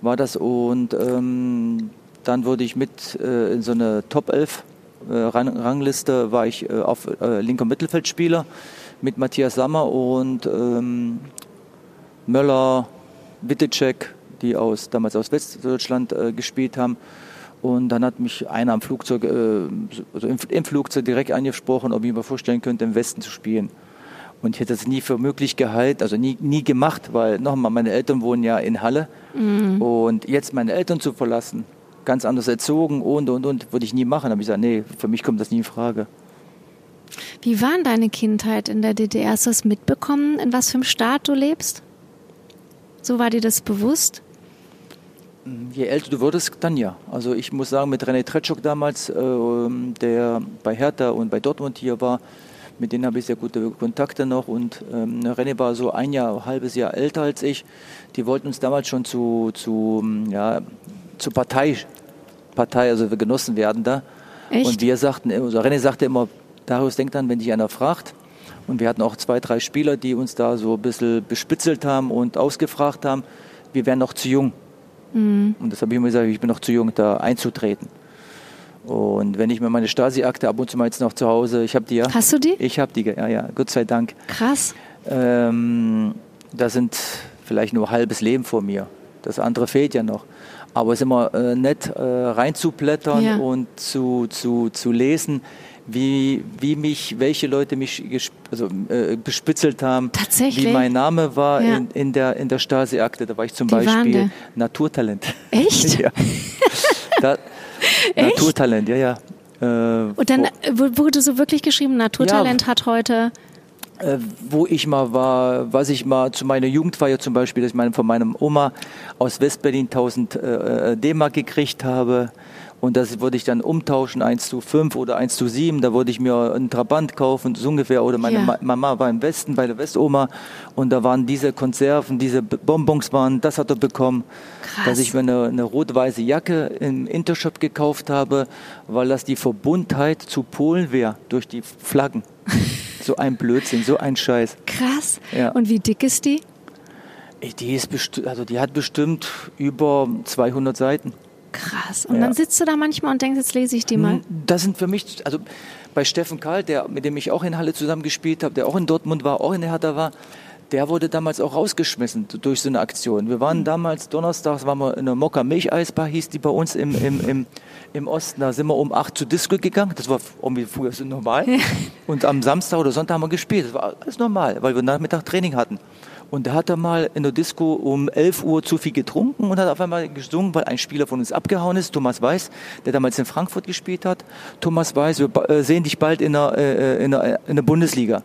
war das. Und ähm, dann wurde ich mit äh, in so eine Top 11 äh, Rang Rangliste, war ich äh, auf äh, linker Mittelfeldspieler mit Matthias Sammer und ähm, Möller, Wittecek, die aus, damals aus Westdeutschland äh, gespielt haben. Und dann hat mich einer am Flugzeug, äh, also im, im Flugzeug direkt angesprochen, ob ich mir vorstellen könnte, im Westen zu spielen. Und ich hätte es nie für möglich gehalten, also nie, nie gemacht, weil nochmal, meine Eltern wohnen ja in Halle. Und jetzt meine Eltern zu verlassen, ganz anders erzogen und, und, und, würde ich nie machen. Da habe ich gesagt, nee, für mich kommt das nie in Frage. Wie war deine Kindheit in der DDR? Hast du das mitbekommen, in was für einem Staat du lebst? So war dir das bewusst? Je älter du wurdest, dann ja. Also ich muss sagen, mit René Tretschok damals, äh, der bei Hertha und bei Dortmund hier war, mit denen habe ich sehr gute Kontakte noch. Und ähm, René war so ein Jahr, ein halbes Jahr älter als ich. Die wollten uns damals schon zu, zu, ja, zu Partei, Partei, also wir genossen werden da. Echt? Und wir sagten, also René sagte immer, Darius, denk dann, wenn dich einer fragt. Und wir hatten auch zwei, drei Spieler, die uns da so ein bisschen bespitzelt haben und ausgefragt haben, wir wären noch zu jung. Mhm. Und das habe ich immer gesagt, ich bin noch zu jung, da einzutreten. Und wenn ich mir meine Stasi-Akte ab und zu mal jetzt noch zu Hause, ich habe die ja. Hast du die? Ich habe die, ja, ja, Gott sei Dank. Krass. Ähm, da sind vielleicht nur halbes Leben vor mir. Das andere fehlt ja noch. Aber es ist immer äh, nett, äh, reinzublättern Ja. und zu, zu, zu lesen, wie, wie mich, welche Leute mich also, äh, bespitzelt haben. Tatsächlich? Wie mein Name war Ja. in, in der, in der Stasi-Akte. Da war ich zum waren Beispiel die? Naturtalent. Echt? [LAUGHS] ja. Da, [LAUGHS] Naturtalent, ja, ja. Äh, Und dann wo- äh, wurde so wirklich geschrieben, Naturtalent hat heute. äh, wo ich mal war, was ich mal zu meiner Jugendfeier zum Beispiel, dass ich meine, von meinem Oma aus Westberlin 1000 äh, D-Mark gekriegt habe. Und das würde ich dann umtauschen, 1 zu 5 oder 1 zu 7. Da würde ich mir einen Trabant kaufen, so ungefähr. Oder meine Ja. Ma Mama war im Westen bei der Westoma. Und da waren diese Konserven, diese Bonbons waren, das hat er bekommen. Krass. Dass ich mir eine, eine rot-weiße Jacke im Intershop gekauft habe, weil das die Verbundheit zu Polen wäre durch die Flaggen. So ein Blödsinn, so ein Scheiß. Krass. Ja. Und wie dick ist die? Die, ist also die hat bestimmt über 200 Seiten. Krass. Und Ja. dann sitzt du da manchmal und denkst, jetzt lese ich die mal. Das sind für mich, also bei Steffen Karl, der, mit dem ich auch in Halle zusammen gespielt habe, der auch in Dortmund war, auch in der Hertha war, der wurde damals auch rausgeschmissen durch so eine Aktion. Wir waren damals donnerstags, waren wir in der Mokka Milcheisbar, hieß die bei uns im, im, im, im Osten. Da sind wir um 8 zu Disco gegangen. Das war irgendwie früher so normal. Und am Samstag oder Sonntag haben wir gespielt. Das war alles normal, weil wir Nachmittag Training hatten. Und da hat er mal in der Disco um 11 Uhr zu viel getrunken und hat auf einmal gesungen, weil ein Spieler von uns abgehauen ist, Thomas Weiß, der damals in Frankfurt gespielt hat. Thomas Weiß, wir äh, sehen dich bald in der, äh, in der, in der Bundesliga.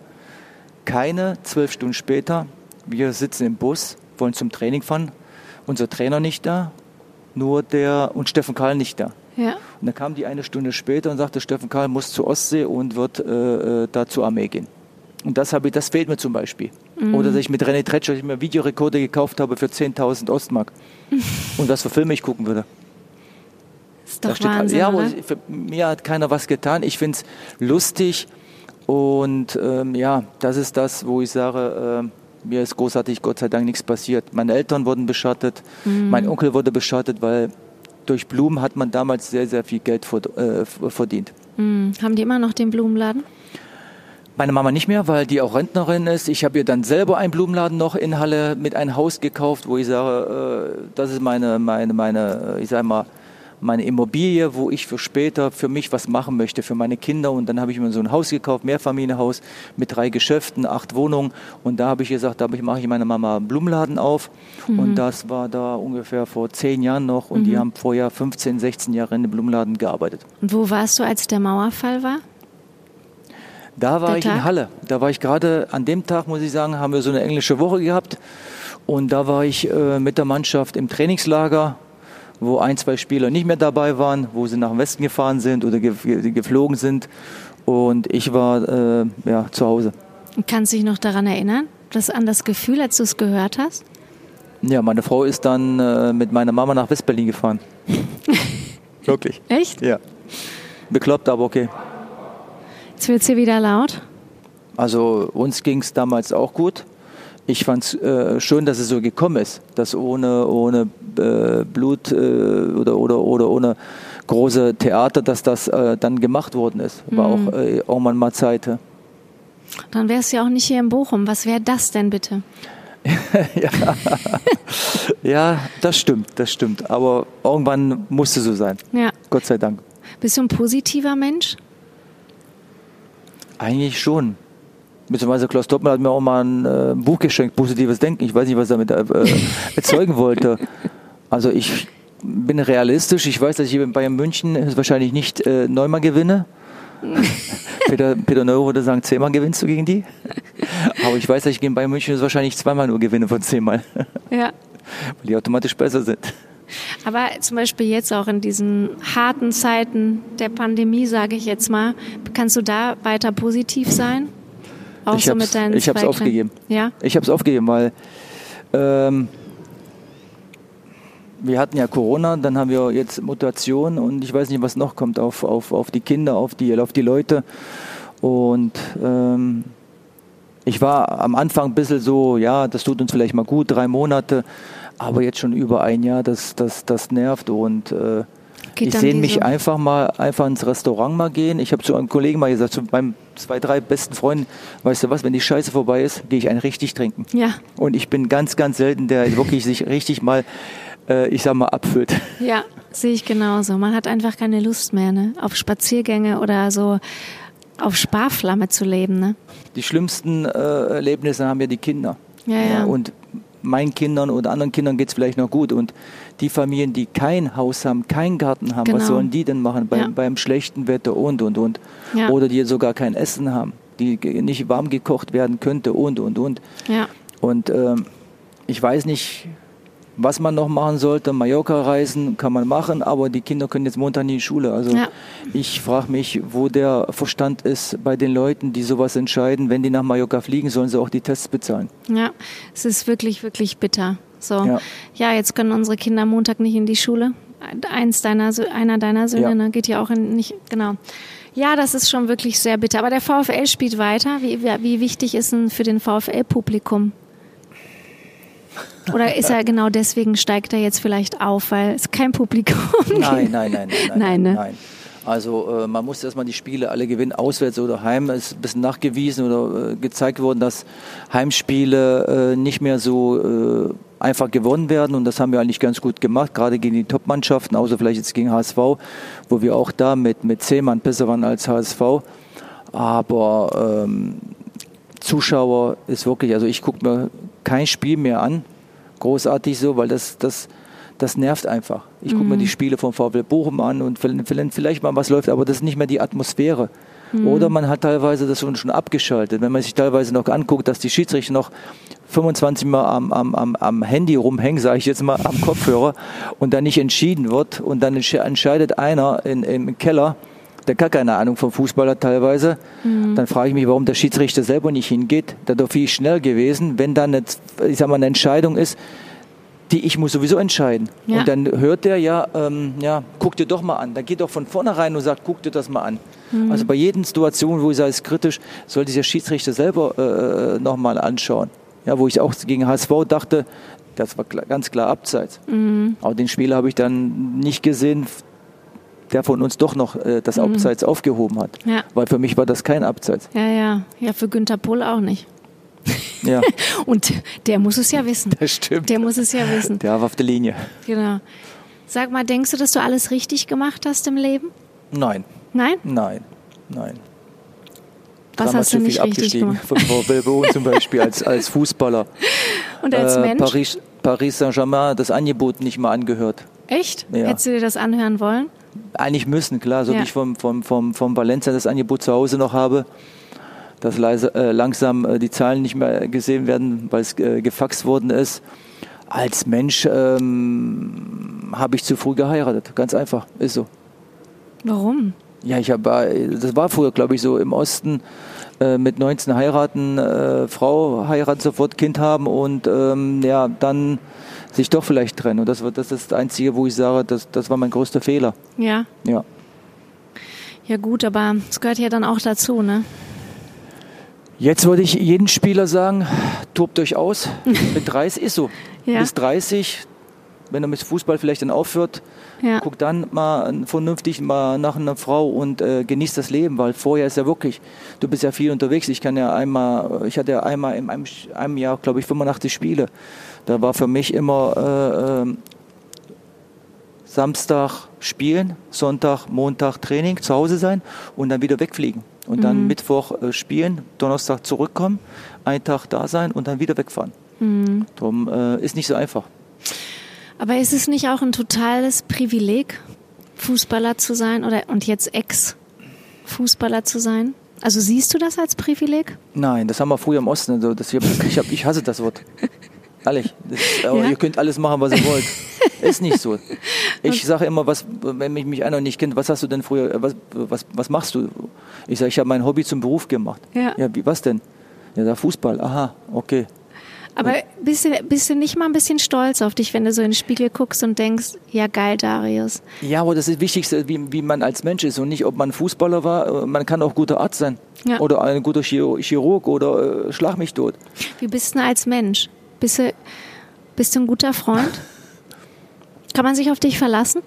Keine zwölf Stunden später, wir sitzen im Bus, wollen zum Training fahren, unser Trainer nicht da, nur der und Steffen Karl nicht da. Ja. Und dann kam die eine Stunde später und sagte, Steffen Karl muss zur Ostsee und wird äh, äh, da zur Armee gehen. Und das, habe ich, das fehlt mir zum Beispiel. Oder dass ich mit René Tretscher ich mir Videorekorder gekauft habe für 10.000 Ostmark. [LAUGHS] und was für Filme ich gucken würde. Ist doch Da steht- Wahnsinn, ja, aber für mir hat keiner was getan. Ich finde es lustig und ähm, ja, das ist das, wo ich sage, ähm, mir ist großartig, Gott sei Dank nichts passiert. Meine Eltern wurden beschattet, Mhm. mein Onkel wurde beschattet, weil durch Blumen hat man damals sehr, sehr viel Geld äh, verdient. Hm. Haben die immer noch den Blumenladen? Meine Mama nicht mehr, weil die auch Rentnerin ist. Ich habe ihr dann selber einen Blumenladen noch in Halle mit einem Haus gekauft, wo ich sage, äh, das ist meine, meine, meine, äh, ich sag mal, meine Immobilie, wo ich für später für mich was machen möchte, für meine Kinder. Und dann habe ich mir so ein Haus gekauft, Mehrfamilienhaus mit drei Geschäften, acht Wohnungen. Und da habe ich gesagt, da mache ich meiner Mama einen Blumenladen auf. Und das war da ungefähr vor zehn Jahren noch. Und die haben vorher 15, 16 Jahre in dem Blumenladen gearbeitet. Und wo warst du, als der Mauerfall war? Da war ich Tag? in Halle. Da war ich gerade an dem Tag, muss ich sagen, haben wir so eine englische Woche gehabt. Und da war ich äh, mit der Mannschaft im Trainingslager, wo ein, zwei Spieler nicht mehr dabei waren, wo sie nach dem Westen gefahren sind oder ge ge- geflogen sind. Und ich war äh, ja, zu Hause. Kannst du dich noch daran erinnern? Das an das Gefühl, als du es gehört hast? Ja, meine Frau ist dann äh, mit meiner Mama nach Westberlin gefahren. [LAUGHS] Wirklich? Echt? Ja. Bekloppt, aber okay. Jetzt wird's hier wieder laut. Also uns ging es damals auch gut. Ich fand es äh, schön, dass es so gekommen ist, dass ohne, ohne äh, Blut äh, oder, oder, oder ohne große Theater, dass das äh, dann gemacht worden ist. War auch äh, irgendwann mal Zeit. ja. Dann wärst du ja auch nicht hier in Bochum. Was wäre das denn bitte? [LAUGHS] Ja, das stimmt, das stimmt. Aber irgendwann musste so sein. Ja. Gott sei Dank. Bist du ein positiver Mensch? Eigentlich schon. Beziehungsweise Klaus Doppmann hat mir auch mal ein äh, Buch geschenkt, Positives Denken. Ich weiß nicht, was er damit äh, [LAUGHS] erzeugen wollte. Also ich bin realistisch. Ich weiß, dass ich hier in Bayern München wahrscheinlich nicht äh, neunmal gewinne. [LAUGHS] Peter, Peter Neuro würde sagen, zehnmal gewinnst du gegen die. Aber ich weiß, dass ich gegen Bayern München wahrscheinlich zweimal nur gewinne von zehnmal. Ja. [LAUGHS] Weil die automatisch besser sind. Aber zum Beispiel jetzt auch in diesen harten Zeiten der Pandemie, sage ich jetzt mal, kannst du da weiter positiv sein? Auch ich so mit deinen Ich habe es aufgegeben. Ja? Ich habe es aufgegeben, weil ähm, wir hatten ja Corona, dann haben wir jetzt Mutation und ich weiß nicht, was noch kommt auf, auf, auf die Kinder, auf die, auf die Leute. Und ähm, ich war am Anfang ein bisschen so, ja, das tut uns vielleicht mal gut, drei Monate, aber jetzt schon über ein Jahr, das, das, das nervt und äh, ich sehe mich einfach mal einfach ins Restaurant mal gehen. Ich habe zu einem Kollegen mal gesagt, zu meinem zwei, drei besten Freunden, weißt du was, wenn die Scheiße vorbei ist, gehe ich einen richtig trinken. Ja. Und ich bin ganz, ganz selten, der wirklich sich richtig mal, äh, ich sag mal, abfüllt. Ja, sehe ich genauso. Man hat einfach keine Lust mehr, ne? Auf Spaziergänge oder so auf Sparflamme zu leben, ne? Die schlimmsten äh, Erlebnisse haben ja die Kinder. Ja, ja. ja und meinen Kindern oder anderen Kindern geht es vielleicht noch gut. Und die Familien, die kein Haus haben, keinen Garten haben, genau. was sollen die denn machen beim, ja. beim schlechten Wetter und, und, und. Ja. Oder die sogar kein Essen haben, die nicht warm gekocht werden könnte und, und, und. Ja. Und ähm, ich weiß nicht, was man noch machen sollte. Mallorca-Reisen kann man machen, aber die Kinder können jetzt Montag in die Schule. Also ja. ich frage mich, wo der Verstand ist bei den Leuten, die sowas entscheiden. Wenn die nach Mallorca fliegen, sollen sie auch die Tests bezahlen. Ja, es ist wirklich, wirklich bitter. So, ja, ja jetzt können unsere Kinder Montag nicht in die Schule. Eins deiner, einer deiner Söhne ja. ne, geht ja auch in, nicht, genau. Ja, das ist schon wirklich sehr bitter. Aber der VfL spielt weiter. Wie, wie wichtig ist denn für den VfL-Publikum oder ist er genau deswegen steigt er jetzt vielleicht auf, weil es kein Publikum gibt? Nein, nein, nein, nein, nein. ne? nein. Also äh, man muss erstmal die Spiele alle gewinnen, auswärts oder heim. Es ist ein bisschen nachgewiesen oder äh, gezeigt worden, dass Heimspiele äh, nicht mehr so äh, einfach gewonnen werden und das haben wir eigentlich ganz gut gemacht, gerade gegen die Top-Mannschaften, außer vielleicht jetzt gegen HSV, wo wir auch da mit, mit zehn Mann besser waren als HSV. Aber ähm, Zuschauer ist wirklich, also ich gucke mir kein Spiel mehr an, großartig so, weil das, das, das nervt einfach. Ich gucke mhm. mir die Spiele vom VfL Bochum an und vielleicht mal was läuft, aber das ist nicht mehr die Atmosphäre. Mhm. Oder man hat teilweise das schon abgeschaltet. Wenn man sich teilweise noch anguckt, dass die Schiedsrichter noch 25 Mal am, am, am, am Handy rumhängen, sage ich jetzt mal, am Kopfhörer und dann nicht entschieden wird und dann entscheidet einer in, im Keller, der gar keine Ahnung vom Fußball hat teilweise, mhm. dann frage ich mich, warum der Schiedsrichter selber nicht hingeht. Da doch viel schnell gewesen, wenn dann eine, ich sag mal, eine Entscheidung ist, die ich muss sowieso entscheiden. Ja. Und dann hört der ja, ähm, ja, guck dir doch mal an. Da geht doch von vornherein und sagt, guck dir das mal an. Mhm. Also bei jeder Situation, wo ich sage, es ist kritisch, soll dieser Schiedsrichter selber äh, äh nochmal anschauen. Ja, wo ich auch gegen HSV dachte, das war ganz klar abseits. Mhm. Aber den Spieler habe ich dann nicht gesehen, der von uns doch noch äh, das mhm. Abseits aufgehoben hat. Ja. Weil für mich war das kein Abseits. Ja, ja. Ja, für Günther Pohl auch nicht. Ja. [LAUGHS] Und der muss es ja wissen. Das stimmt. Der muss es ja wissen. Der war auf der Linie. Genau. Sag mal, denkst du, dass du alles richtig gemacht hast im Leben? Nein. Nein? Nein. Nein. Was hast du nicht richtig gemacht? Von Frau Bilbo zum Beispiel als, als [LAUGHS] Fußballer. Und als äh, Mensch? Paris, Paris Saint-Germain das Angebot nicht mal angehört. Echt? Ja. Hättest du dir das anhören wollen? Eigentlich müssen, klar. So ja. wie ich vom, vom, vom, vom Valencia das Angebot zu Hause noch habe, dass leise, äh, langsam äh, die Zahlen nicht mehr gesehen werden, weil es äh, gefaxt worden ist. Als Mensch ähm, habe ich zu früh geheiratet. Ganz einfach, ist so. Warum? Ja, ich habe, das war früher, glaube ich, so im Osten äh, mit 19 heiraten, äh, Frau heiraten, sofort Kind haben und ähm, ja, dann sich doch vielleicht trennen. Und das, das ist das Einzige, wo ich sage, das, das war mein größter Fehler. Ja. Ja. Ja gut, aber es gehört ja dann auch dazu, ne? Jetzt würde ich jeden Spieler sagen, tobt euch aus. [LAUGHS] Mit 30 ist so. Ja. Bis 30, wenn er mit Fußball vielleicht dann aufhört, ja. guck dann mal vernünftig mal nach einer Frau und äh, genießt das Leben, weil vorher ist ja wirklich, du bist ja viel unterwegs. Ich kann ja einmal, ich hatte ja einmal in einem, einem Jahr, glaube ich, 85 Spiele. Da war für mich immer äh, äh, Samstag spielen, Sonntag, Montag Training, zu Hause sein und dann wieder wegfliegen. Und dann mhm. Mittwoch äh, spielen, Donnerstag zurückkommen, einen Tag da sein und dann wieder wegfahren. Mhm. Darum äh, ist nicht so einfach. Aber ist es nicht auch ein totales Privileg, Fußballer zu sein oder und jetzt Ex-Fußballer zu sein? Also siehst du das als Privileg? Nein, das haben wir früher im Osten. Also das, ich, hab, ich hasse das Wort. [LAUGHS] Ehrlich. Das, ja? Ihr könnt alles machen, was ihr wollt. [LAUGHS] Ist nicht so. Ich sage immer, was, wenn mich, mich einer nicht kennt, was hast du denn früher, was, was, was machst du? Ich sage, ich habe mein Hobby zum Beruf gemacht. Ja. ja wie, was denn? Ja, der Fußball. Aha, okay. Aber bist du, bist du nicht mal ein bisschen stolz auf dich, wenn du so in den Spiegel guckst und denkst, ja geil, Darius. Ja, aber das ist das Wichtigste, wie, wie man als Mensch ist und nicht, ob man Fußballer war. Man kann auch guter Arzt sein Ja. oder ein guter Chirurg oder äh, schlag mich tot. Wie bist du denn als Mensch? Bist du, bist du ein guter Freund? [LAUGHS] Kann man sich auf dich verlassen?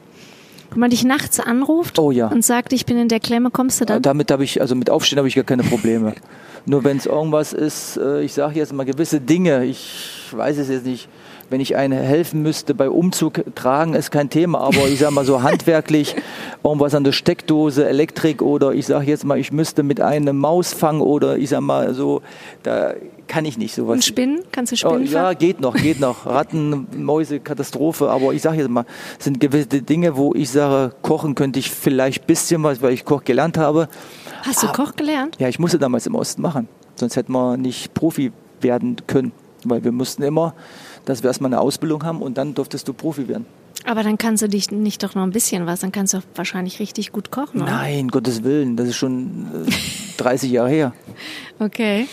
Wenn man dich nachts anruft Oh ja. und sagt, ich bin in der Klemme, kommst du dann? Damit habe ich, also mit Aufstehen habe ich gar keine Probleme. [LAUGHS] Nur wenn es irgendwas ist, äh, ich sage jetzt mal gewisse Dinge, ich weiß es jetzt nicht, wenn ich einen helfen müsste bei Umzug tragen, ist kein Thema, aber ich sage mal so handwerklich, [LAUGHS] irgendwas an der Steckdose, Elektrik oder ich sage jetzt mal, ich müsste mit einem Maus fangen oder ich sage mal so, da kann ich nicht sowas. und Spinnen? Kannst du Oh, Spinnen ja, fangen? geht noch, geht noch. Ratten, Mäuse, Katastrophe. Aber ich sage jetzt mal, es sind gewisse Dinge, wo ich sage, kochen könnte ich vielleicht ein bisschen was, weil ich Koch gelernt habe. Hast du Ah. Koch gelernt? Ja, ich musste damals im Osten machen. Sonst hätten wir nicht Profi werden können. Weil wir mussten immer, dass wir erstmal eine Ausbildung haben und dann durftest du Profi werden. Aber dann kannst du dich nicht doch noch ein bisschen was, dann kannst du wahrscheinlich richtig gut kochen, oder? Nein, Gottes Willen, das ist schon äh, 30 Jahre her. Okay.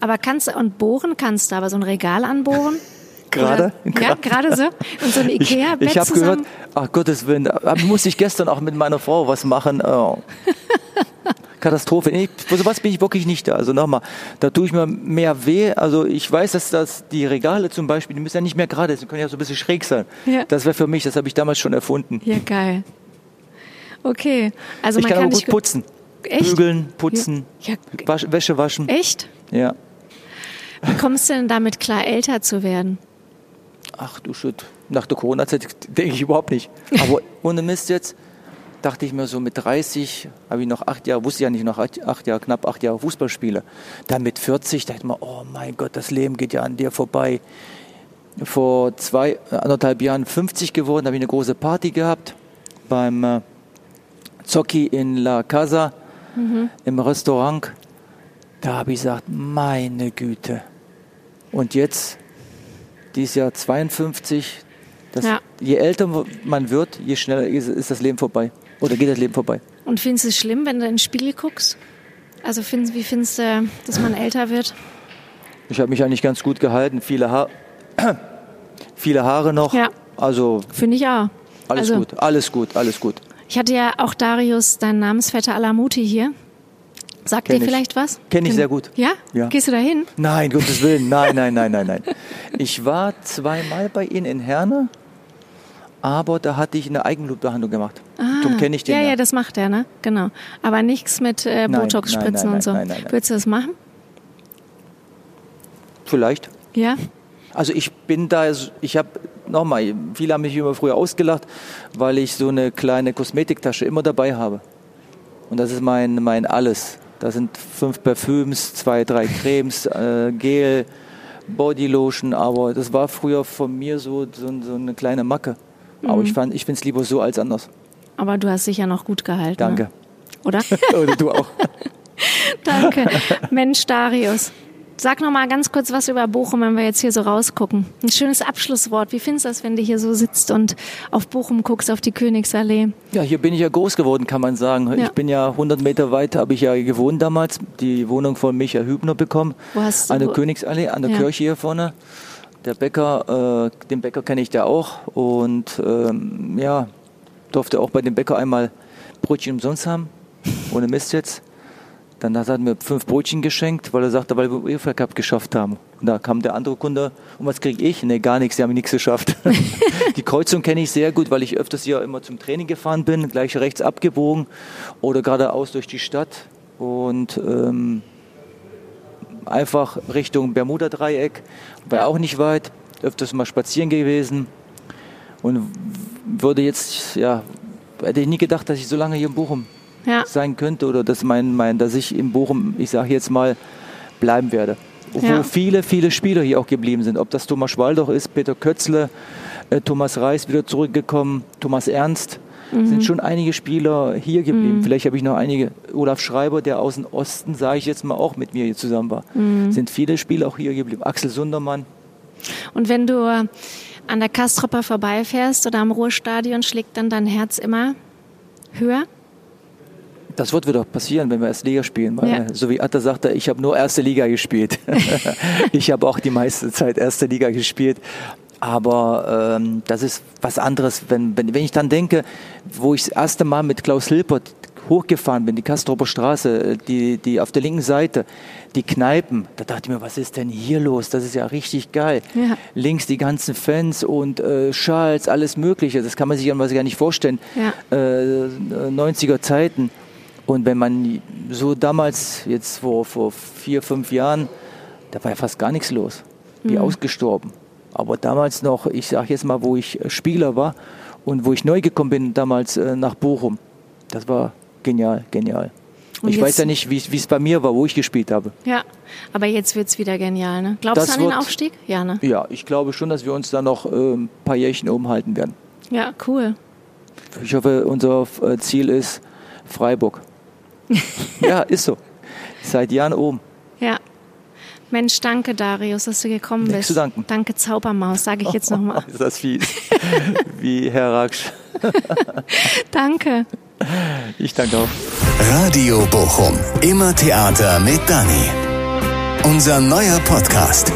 Aber kannst du, und bohren kannst du, aber so ein Regal anbohren? [LAUGHS] Gerade? Ja, gerade so. Und so ein [LAUGHS] Ich, Ikea-Bett ich habe zusammen. gehört, ach Gottes Willen, da musste ich gestern auch mit meiner Frau was machen. Oh. [LAUGHS] Katastrophe. Nee, für sowas bin ich wirklich nicht da. Also nochmal, da tue ich mir mehr weh. Also ich weiß, dass das die Regale zum Beispiel, die müssen ja nicht mehr gerade sein, die können ja so ein bisschen schräg sein. Ja. Das wäre für mich, das habe ich damals schon erfunden. Ja, geil. Okay. Also ich man kann, kann, aber dich gut putzen. Echt? Bügeln, putzen, Ja. wasch, Wäsche waschen. Echt? Ja. Wie kommst du denn damit klar, älter zu werden? Ach du Shit. Nach der Corona-Zeit denke ich überhaupt nicht. Aber [LAUGHS] ohne Mist jetzt dachte ich mir so mit 30 habe ich noch acht Jahre, wusste ja nicht noch acht, acht Jahre, knapp acht Jahre Fußball spiele. Dann mit 40 dachte ich mir, oh mein Gott, das Leben geht ja an dir vorbei. Vor zwei, anderthalb Jahren 50 geworden, habe ich eine große Party gehabt beim äh, Zocchi in La Casa im Restaurant. Da habe ich gesagt, meine Güte. Und jetzt, dieses Jahr 52, das, Ja. je älter man wird, je schneller ist, ist das Leben vorbei. Oder geht das Leben vorbei. Und findest du es schlimm, wenn du in den Spiegel guckst? Also findest, wie findest du, dass man älter wird? Ich habe mich eigentlich ganz gut gehalten. Viele, ha [CLEARS THROAT] viele Haare noch. Ja. Also Finde ich auch. alles also, gut, alles gut, alles gut. Ich hatte ja auch Darius, deinen Namensvetter Alamuti hier. Sagt Kenn dir ich. vielleicht was? Kenn ich sehr gut. Ja? Ja. Gehst du da hin? Nein, Gottes Willen, nein, nein, nein, nein, nein. Ich war zweimal bei Ihnen in Herne, aber da hatte ich eine Eigenblutbehandlung gemacht. Darum kenne ich den. Ah. Ja, ja. ja, das macht er, ne? Genau. Aber nichts mit äh, Botox-Spritzen und so. nein, nein, nein. Würdest du das machen? Vielleicht. Ja? Also ich bin da, ich habe nochmal, viele haben mich immer früher ausgelacht, weil ich so eine kleine Kosmetiktasche immer dabei habe. Und das ist mein, mein Alles. Da sind fünf Parfüms, zwei, drei Cremes, äh, Gel, Bodylotion, aber das war früher von mir so, so, so eine kleine Macke. Mhm. Aber ich, fand- ich finde es lieber so als anders. Aber du hast sicher noch gut gehalten. Danke. Ne? Oder? [LAUGHS] Oder du auch. [LAUGHS] Danke. Mensch, Darius. Sag noch mal ganz kurz was über Bochum, wenn wir jetzt hier so rausgucken. Ein schönes Abschlusswort. Wie findest du das, wenn du hier so sitzt und auf Bochum guckst, auf die Königsallee? Ja, hier bin ich ja groß geworden, kann man sagen. Ja. Ich bin ja 100 Meter weit, habe ich ja gewohnt damals, die Wohnung von Micha Hübner bekommen. Wo hast du- An der Königsallee, an der Ja. Kirche hier vorne. Der Bäcker, äh, den Bäcker kenne ich da auch. Und ähm, ja, durfte auch bei dem Bäcker einmal Brötchen umsonst haben. [LAUGHS] Ohne Mist jetzt. Dann hat er mir fünf Brötchen geschenkt, weil er sagte, weil wir UEFA Cup geschafft haben. Und da kam der andere Kunde, und was kriege ich? Nee, gar nichts, die haben nichts geschafft. [LAUGHS] [LAUGHS] die Kreuzung kenne ich sehr gut, weil ich öfters hier immer zum Training gefahren bin, gleich rechts abgebogen oder geradeaus durch die Stadt. Und ähm, einfach Richtung Bermuda-Dreieck, war auch nicht weit, öfters mal spazieren gewesen und würde jetzt, ja, hätte ich nie gedacht, dass ich so lange hier in Bochum Ja. sein könnte oder dass, mein, mein, dass ich in Bochum, ich sage jetzt mal, bleiben werde. Wo Ja. viele, viele Spieler hier auch geblieben sind. Ob das Thomas Schwaldoch ist, Peter Kötzle, äh, Thomas Reis wieder zurückgekommen, Thomas Ernst. Mhm. Sind schon einige Spieler hier geblieben. Vielleicht habe ich noch einige. Olaf Schreiber, der aus dem Osten, sage ich jetzt mal, auch mit mir hier zusammen war. Mhm. Sind viele Spieler auch hier geblieben. Axel Sundermann. Und wenn du, an der Kastropper vorbeifährst oder am Ruhrstadion, schlägt dann dein Herz immer höher? Das wird wieder passieren, wenn wir erste Liga spielen. Weil, ja. So wie Atta sagte, ich habe nur erste Liga gespielt. [LAUGHS] ich habe auch die meiste Zeit erste Liga gespielt. Aber ähm, das ist was anderes, wenn, wenn, wenn ich dann denke, wo ich das erste Mal mit Klaus Hilpert hochgefahren bin, die Kastroper Straße, äh, die, die auf der linken Seite, die Kneipen, da dachte ich mir, was ist denn hier los? Das ist ja richtig geil. Ja. Links die ganzen Fans und äh, Schals, alles Mögliche. Das kann man sich gar nicht vorstellen. Ja. Äh, 90er Zeiten. Und wenn man so damals, jetzt vor, vor vier, fünf Jahren, da war ja fast gar nichts los. Wie mhm. ausgestorben. Aber damals noch, ich sage jetzt mal, wo ich äh, Spieler war und wo ich neu gekommen bin, damals äh, nach Bochum, das war genial, genial. Und ich weiß ja nicht, wie es bei mir war, wo ich gespielt habe. Ja, aber jetzt wird es wieder genial. Ne? Glaubst das du an wird, den Aufstieg? Ja, ne? ja, ich glaube schon, dass wir uns da noch äh, ein paar Jährchen oben halten werden. Ja, cool. Ich hoffe, unser äh, Ziel ist Freiburg. [LAUGHS] ja, ist so. Seit Jahren oben. Ja. Mensch, danke Darius, dass du gekommen Nichts bist. Zu danken. Danke Zaubermaus, sage ich jetzt nochmal. [LAUGHS] ist das fies. Wie Herr Raksch. [LAUGHS] danke. Ich danke auch. Radio Bochum. Immer Theater mit Dani. Unser neuer Podcast.